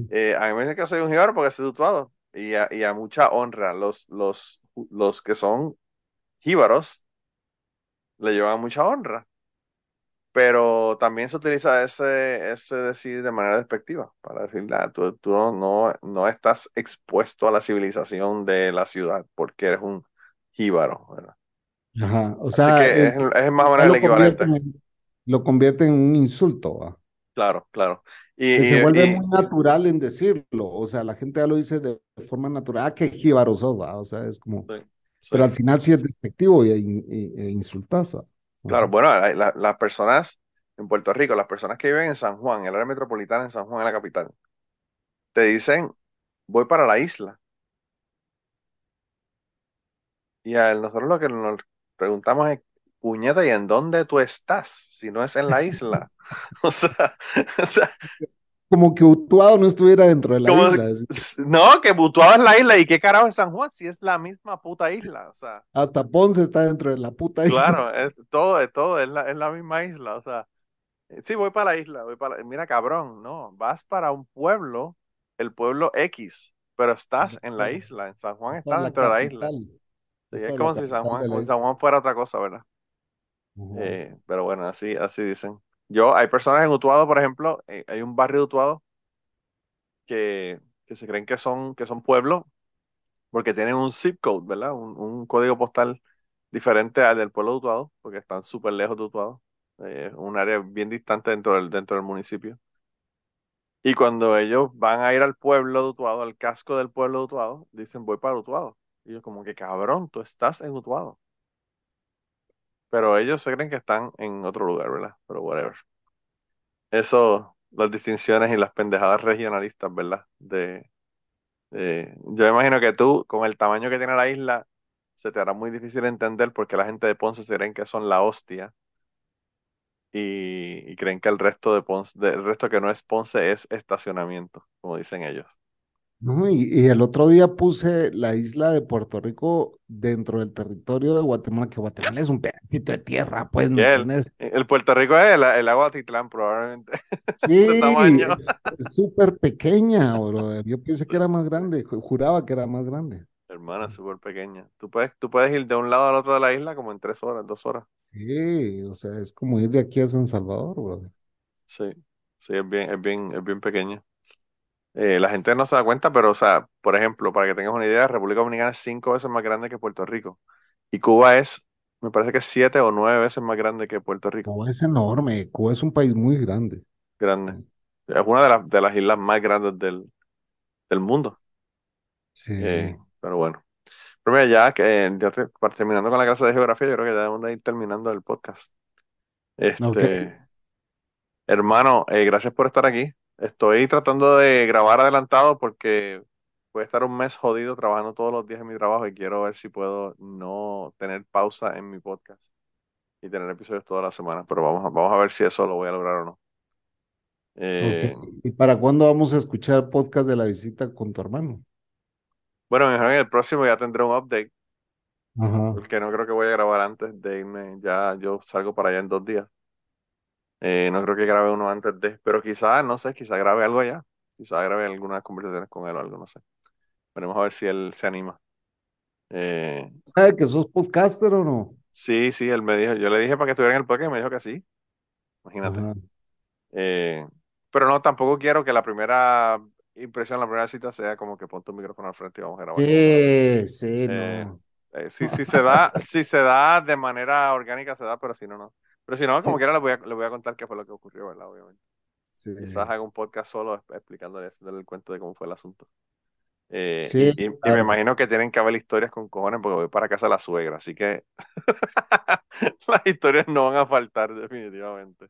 Eh, a mí me dicen que soy un jíbaro porque soy de Utuado y a, mucha honra. Los, los, los que son jíbaros le llevan mucha honra. Pero también se utiliza ese, ese decir de manera despectiva, para decirle, ah, tú, tú no, no, estás expuesto a la civilización de la ciudad porque eres un jíbaro, ¿verdad? Ajá, o sea, es, más o menos el equivalente. lo convierte en un insulto. Claro, claro. Y, se vuelve muy natural en decirlo, o sea, la gente ya lo dice de forma natural, ah, qué jíbaros va, o sea, es como, pero al final sí es despectivo y, e insultazo. Claro, bueno, las personas en Puerto Rico, las personas que viven en San Juan, en el área metropolitana en San Juan, en la capital, te dicen, voy para la isla. Y a nosotros lo que nos preguntamos es, puñeta, ¿y en dónde tú estás? Si no es en la isla. o sea, o sea como que Utuado no estuviera dentro de la isla. No, que Utuado es la isla. ¿Y qué carajo es San Juan? Si es la misma puta isla. O sea. Hasta Ponce está dentro de la puta isla. Claro, es todo, es todo, es la, es la misma isla. O sea, sí, voy para la isla, voy para Mira, cabrón, no, vas para un pueblo, el pueblo X, pero estás en la isla. En San Juan estás dentro de la isla. es como si San Juan, San Juan fuera otra cosa, ¿verdad? Eh, pero bueno, así, así dicen. Yo, hay personas en Utuado, por ejemplo, eh, hay un barrio de Utuado que, que, se creen que son, que son pueblos porque tienen un zip code, ¿verdad? Un, código postal diferente al del pueblo de Utuado, porque están súper lejos de Utuado. Eh, un área bien distante dentro del, dentro del municipio. Y cuando ellos van a ir al pueblo de Utuado, al casco del pueblo de Utuado, dicen voy para Utuado. Y yo como que cabrón, tú estás en Utuado. Pero ellos se creen que están en otro lugar, ¿verdad? Pero whatever. Eso, las distinciones y las pendejadas regionalistas, ¿verdad? De, yo imagino que tú, con el tamaño que tiene la isla, se te hará muy difícil entender porque la gente de Ponce se creen que son la hostia y, creen que el resto de Ponce, el resto que no es Ponce es estacionamiento, como dicen ellos. No, y, el otro día puse la isla de Puerto Rico dentro del territorio de Guatemala, que Guatemala es un pedacito de tierra, pues, ¿no el, el, Puerto Rico es el, el agua Titlán, probablemente. Sí, es súper pequeña, brother. Yo pensé que era más grande, juraba que era más grande. Hermana, súper pequeña. Tú puedes, tú puedes ir de un lado al otro de la isla como en tres horas, dos horas. Sí, o sea, es como ir de aquí a San Salvador, brother. Sí, sí, es bien, es bien, es bien pequeña. Eh, la gente no se da cuenta, pero, o sea, por ejemplo, para que tengas una idea, República Dominicana es cinco veces más grande que Puerto Rico. Y Cuba es, me parece que es siete o nueve veces más grande que Puerto Rico. Cuba es enorme. Cuba es un país muy grande. Grande. Es una de, las de las islas más grandes del, del mundo. Sí. Eh, pero bueno. Pero mira, ya que terminando con la clase de geografía, yo creo que ya debemos de ir terminando el podcast. Este, hermano, eh, gracias por estar aquí. Estoy tratando de grabar adelantado porque voy a estar un mes jodido trabajando todos los días en mi trabajo y quiero ver si puedo no tener pausa en mi podcast y tener episodios toda la semana. Pero vamos a, vamos a ver si eso lo voy a lograr o no. Eh, ¿Y para cuándo vamos a escuchar el podcast de la visita con tu hermano? Bueno, en el próximo ya tendré un update. Porque no creo que voy a grabar antes de irme. Ya yo salgo para allá en dos días. Eh, no creo que grabe uno antes de, pero quizás, no sé, quizás grabe algo allá. Quizás grabe algunas conversaciones con él o algo, no sé. Veremos a ver si él se anima. Eh, ¿Sabe que sos podcaster o no? Sí, sí, él me dijo, yo le dije para que estuviera en el podcast y me dijo que sí. Imagínate. Eh, pero no, tampoco quiero que la primera impresión, la primera cita sea como que ponte un micrófono al frente y vamos a grabar. Sí, sí, no. Eh, sí, sí se da, sí se da de manera orgánica, se da, pero si no, no. Pero si no, como quiera, le voy, a, le voy a contar qué fue lo que ocurrió, ¿verdad? Obviamente. Sí. Quizás haga un podcast solo explicándole el cuento de cómo fue el asunto. Eh, sí, y, me imagino que tienen que haber historias con cojones porque voy para casa de la suegra, así que las historias no van a faltar definitivamente.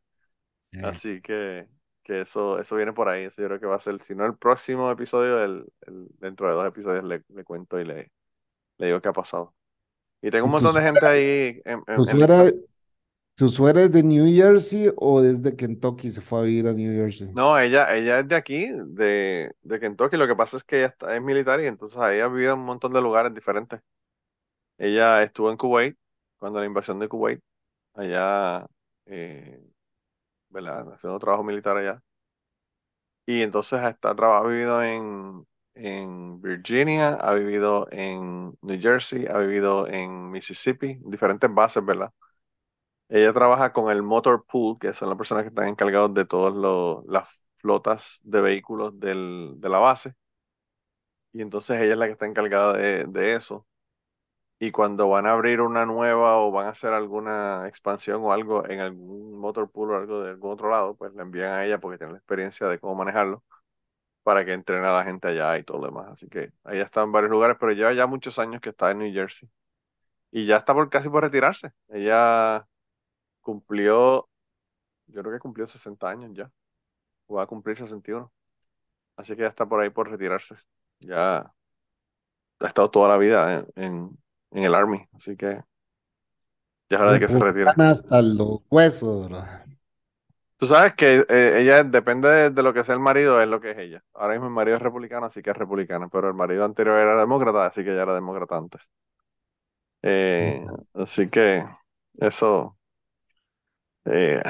Así que, que eso, eso viene por ahí. Eso yo creo que va a ser, si no el próximo episodio, el, dentro de dos episodios le, le cuento y le, le digo qué ha pasado. Y tengo un montón de gente ahí. En, ¿Tu, suegra, ¿Tu suegra es de New Jersey o desde Kentucky se fue a vivir a New Jersey? No, ella, ella es de aquí, de, de Kentucky. Lo que pasa es que ella está, es militar y entonces ahí ha vivido en un montón de lugares diferentes. Ella estuvo en Kuwait, cuando la invasión de Kuwait, allá, eh, ¿verdad? Haciendo trabajo militar allá. Y entonces está, ha vivido en, en Virginia, ha vivido en New Jersey, ha vivido en Mississippi, diferentes bases, ¿verdad? Ella trabaja con el Motor Pool, que son las personas que están encargados de todas las flotas de vehículos del, de la base. Y entonces ella es la que está encargada de, de, eso. Y cuando van a abrir una nueva o van a hacer alguna expansión o algo en algún motor pool o algo de algún otro lado, pues le envían a ella porque tiene la experiencia de cómo manejarlo para que entrene a la gente allá y todo lo demás. Así que ella está en varios lugares, pero lleva ya muchos años que está en New Jersey. Y ya está por, casi por retirarse. Ella cumplió, yo creo que cumplió 60 años ya. O va a cumplir 61. Así que ya está por ahí por retirarse. Ya ha estado toda la vida en, en, el Army. Así que ya es hora de que se retire. Hasta los huesos. Tú sabes que eh, ella depende de, lo que sea el marido, es lo que es ella. Ahora mismo el marido es republicano, así que es republicana, pero el marido anterior era demócrata, así que ella era demócrata antes. Eh, así que eso, eh,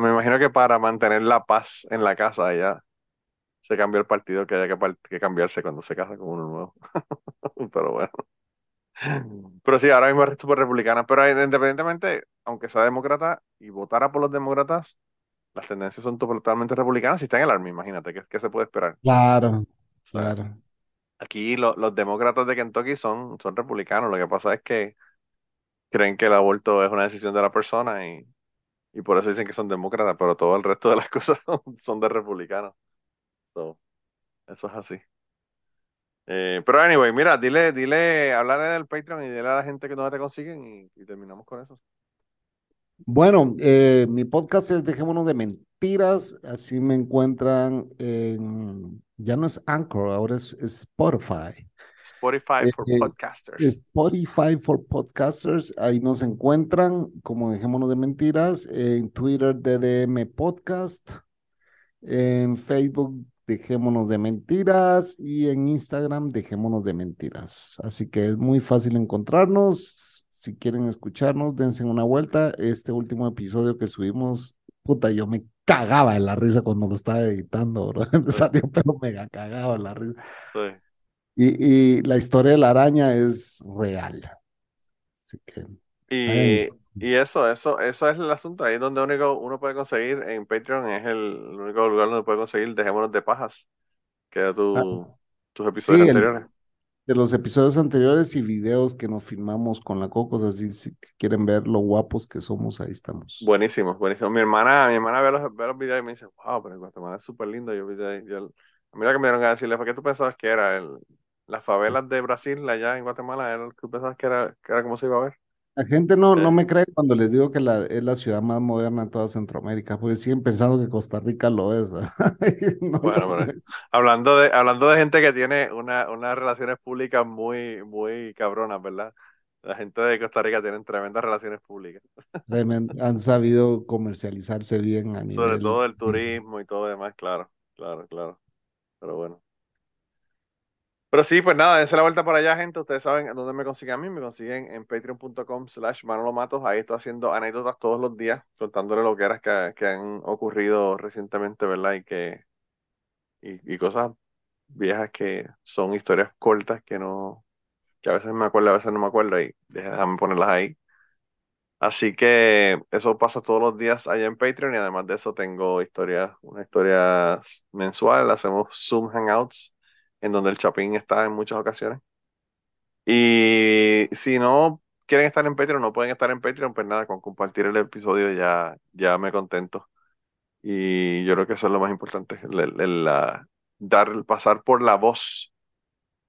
me imagino que para mantener la paz en la casa, ella se cambió el partido que haya que, cambiarse cuando se casa con uno nuevo. pero bueno. Pero sí, ahora mismo es súper republicana, pero independientemente, aunque sea demócrata y votara por los demócratas, las tendencias son totalmente republicanas y está en el Army, imagínate, ¿qué, se puede esperar? Claro, claro. Aquí los demócratas de Kentucky son, son republicanos, lo que pasa es que creen que el aborto es una decisión de la persona y, y por eso dicen que son demócratas, pero todo el resto de las cosas son, de republicanos. eso es así. Eh, pero anyway, mira, dile, dile, hablarle del Patreon y dile a la gente que no te consiguen y terminamos con eso. Bueno, eh, mi podcast es Dejémonos de Mentiras, así me encuentran en, ya no es Anchor, ahora es, Spotify. Spotify for eh, Podcasters. Spotify for Podcasters, ahí nos encuentran como Dejémonos de Mentiras, en Twitter DDM Podcast, en Facebook Dejémonos de Mentiras y en Instagram Dejémonos de Mentiras. Así que es muy fácil encontrarnos si quieren escucharnos, dense una vuelta. Este último episodio que subimos, puta, yo me cagaba en la risa cuando lo estaba editando, ¿verdad? Me salió pero mega cagado en la risa. Y, y, la historia de la araña es real. Así que. Y, y, eso, eso, eso es el asunto. Ahí donde único uno puede conseguir en Patreon es el, único lugar donde puede conseguir Dejémonos de Pajas, que es tu, ah, tus episodios anteriores de los episodios anteriores y videos que nos filmamos con la Cocos, así si quieren ver lo guapos que somos, ahí estamos. Buenísimo, buenísimo. Mi hermana, mi hermana ve los, ve los videos y me dice, wow, pero Guatemala es súper lindo. Yo, yo, a mí lo que me dieron a decirle, ¿por qué tú pensabas que era? El, las favelas de Brasil, allá en Guatemala, era que pensabas que era, que era como se iba a ver. La gente no, no me cree cuando les digo que la, es la ciudad más moderna en toda Centroamérica, porque siguen pensando que Costa Rica lo es. bueno, hablando de, hablando de gente que tiene una, unas relaciones públicas muy, muy cabronas, ¿verdad? La gente de Costa Rica tiene tremendas relaciones públicas. han sabido comercializarse bien a nivel. Sobre todo el turismo y todo demás, claro, claro, claro. Pero bueno. Pero sí, pues nada, dense la vuelta por allá, gente. Ustedes saben dónde me consiguen a mí. Me consiguen en patreon.com slash Manolo Matos. Ahí estoy haciendo anécdotas todos los días, contándole lo que eras que, que han ocurrido recientemente, ¿verdad? Y que y, cosas viejas que son historias cortas que no, que a veces me acuerdo, a veces no me acuerdo y déjame ponerlas ahí. Así que eso pasa todos los días allá en Patreon y además de eso tengo historias, una historia mensual, hacemos Zoom Hangouts en donde el Chapín está en muchas ocasiones. Y si no quieren estar en Patreon, no pueden estar en Patreon, pues nada, con compartir el episodio ya, ya me contento. Y yo creo que eso es lo más importante, el, dar, pasar por la voz.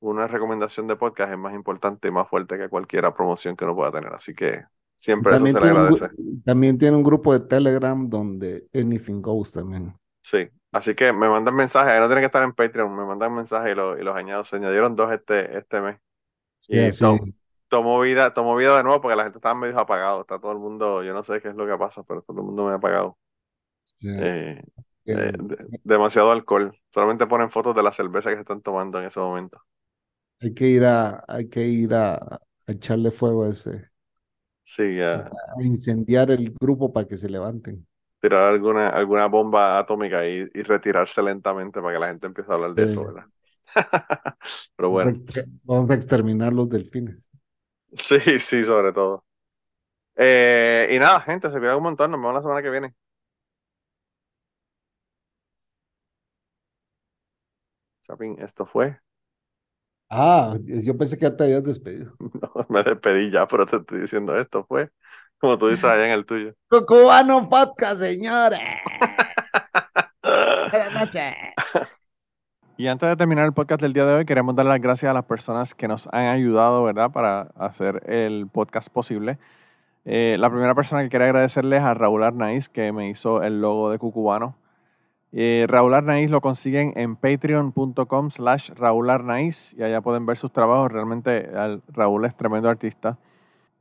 Una recomendación de podcast es más importante y más fuerte que cualquier promoción que uno pueda tener. Así que siempre eso se le agradece. también tiene un grupo de Telegram donde anything goes también. Sí, Así que me mandan mensajes, ahí no tienen que estar en Patreon, me mandan mensajes y, y los añado. Se añadieron dos este, este mes. y tomó vida, tomó vida de nuevo porque la gente estaba medio apagado. Está todo el mundo, yo no sé qué es lo que pasa, pero todo el mundo me ha apagado. Eh, eh, demasiado alcohol. Solamente ponen fotos de la cerveza que se están tomando en ese momento. Hay que ir a, hay que ir a, echarle fuego a ese. Sí, a incendiar el grupo para que se levanten tirar alguna, alguna bomba atómica y, retirarse lentamente para que la gente empiece a hablar de eso, ¿verdad? Pero bueno. Vamos a exterminar los delfines. Sí, sí, sobre todo. Eh, y nada, gente, se cuida un montón. Nos vemos la semana que viene. Chapín, esto fue. Ah, yo pensé que ya te habías despedido. No, me despedí ya, pero te estoy diciendo esto fue. Como tú dices allá en el tuyo. Cubano Podcast, señores. Buenas noches. Y antes de terminar el podcast del día de hoy, queremos dar las gracias a las personas que nos han ayudado, ¿verdad?, para hacer el podcast posible. Eh, la primera persona que quiero agradecerles es a Raúl Arnaiz, que me hizo el logo de Cucubano. Eh, Raúl Arnaiz lo consiguen en patreon.com slash Raúl Arnaiz y allá pueden ver sus trabajos. Realmente Raúl es tremendo artista.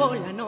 asombra.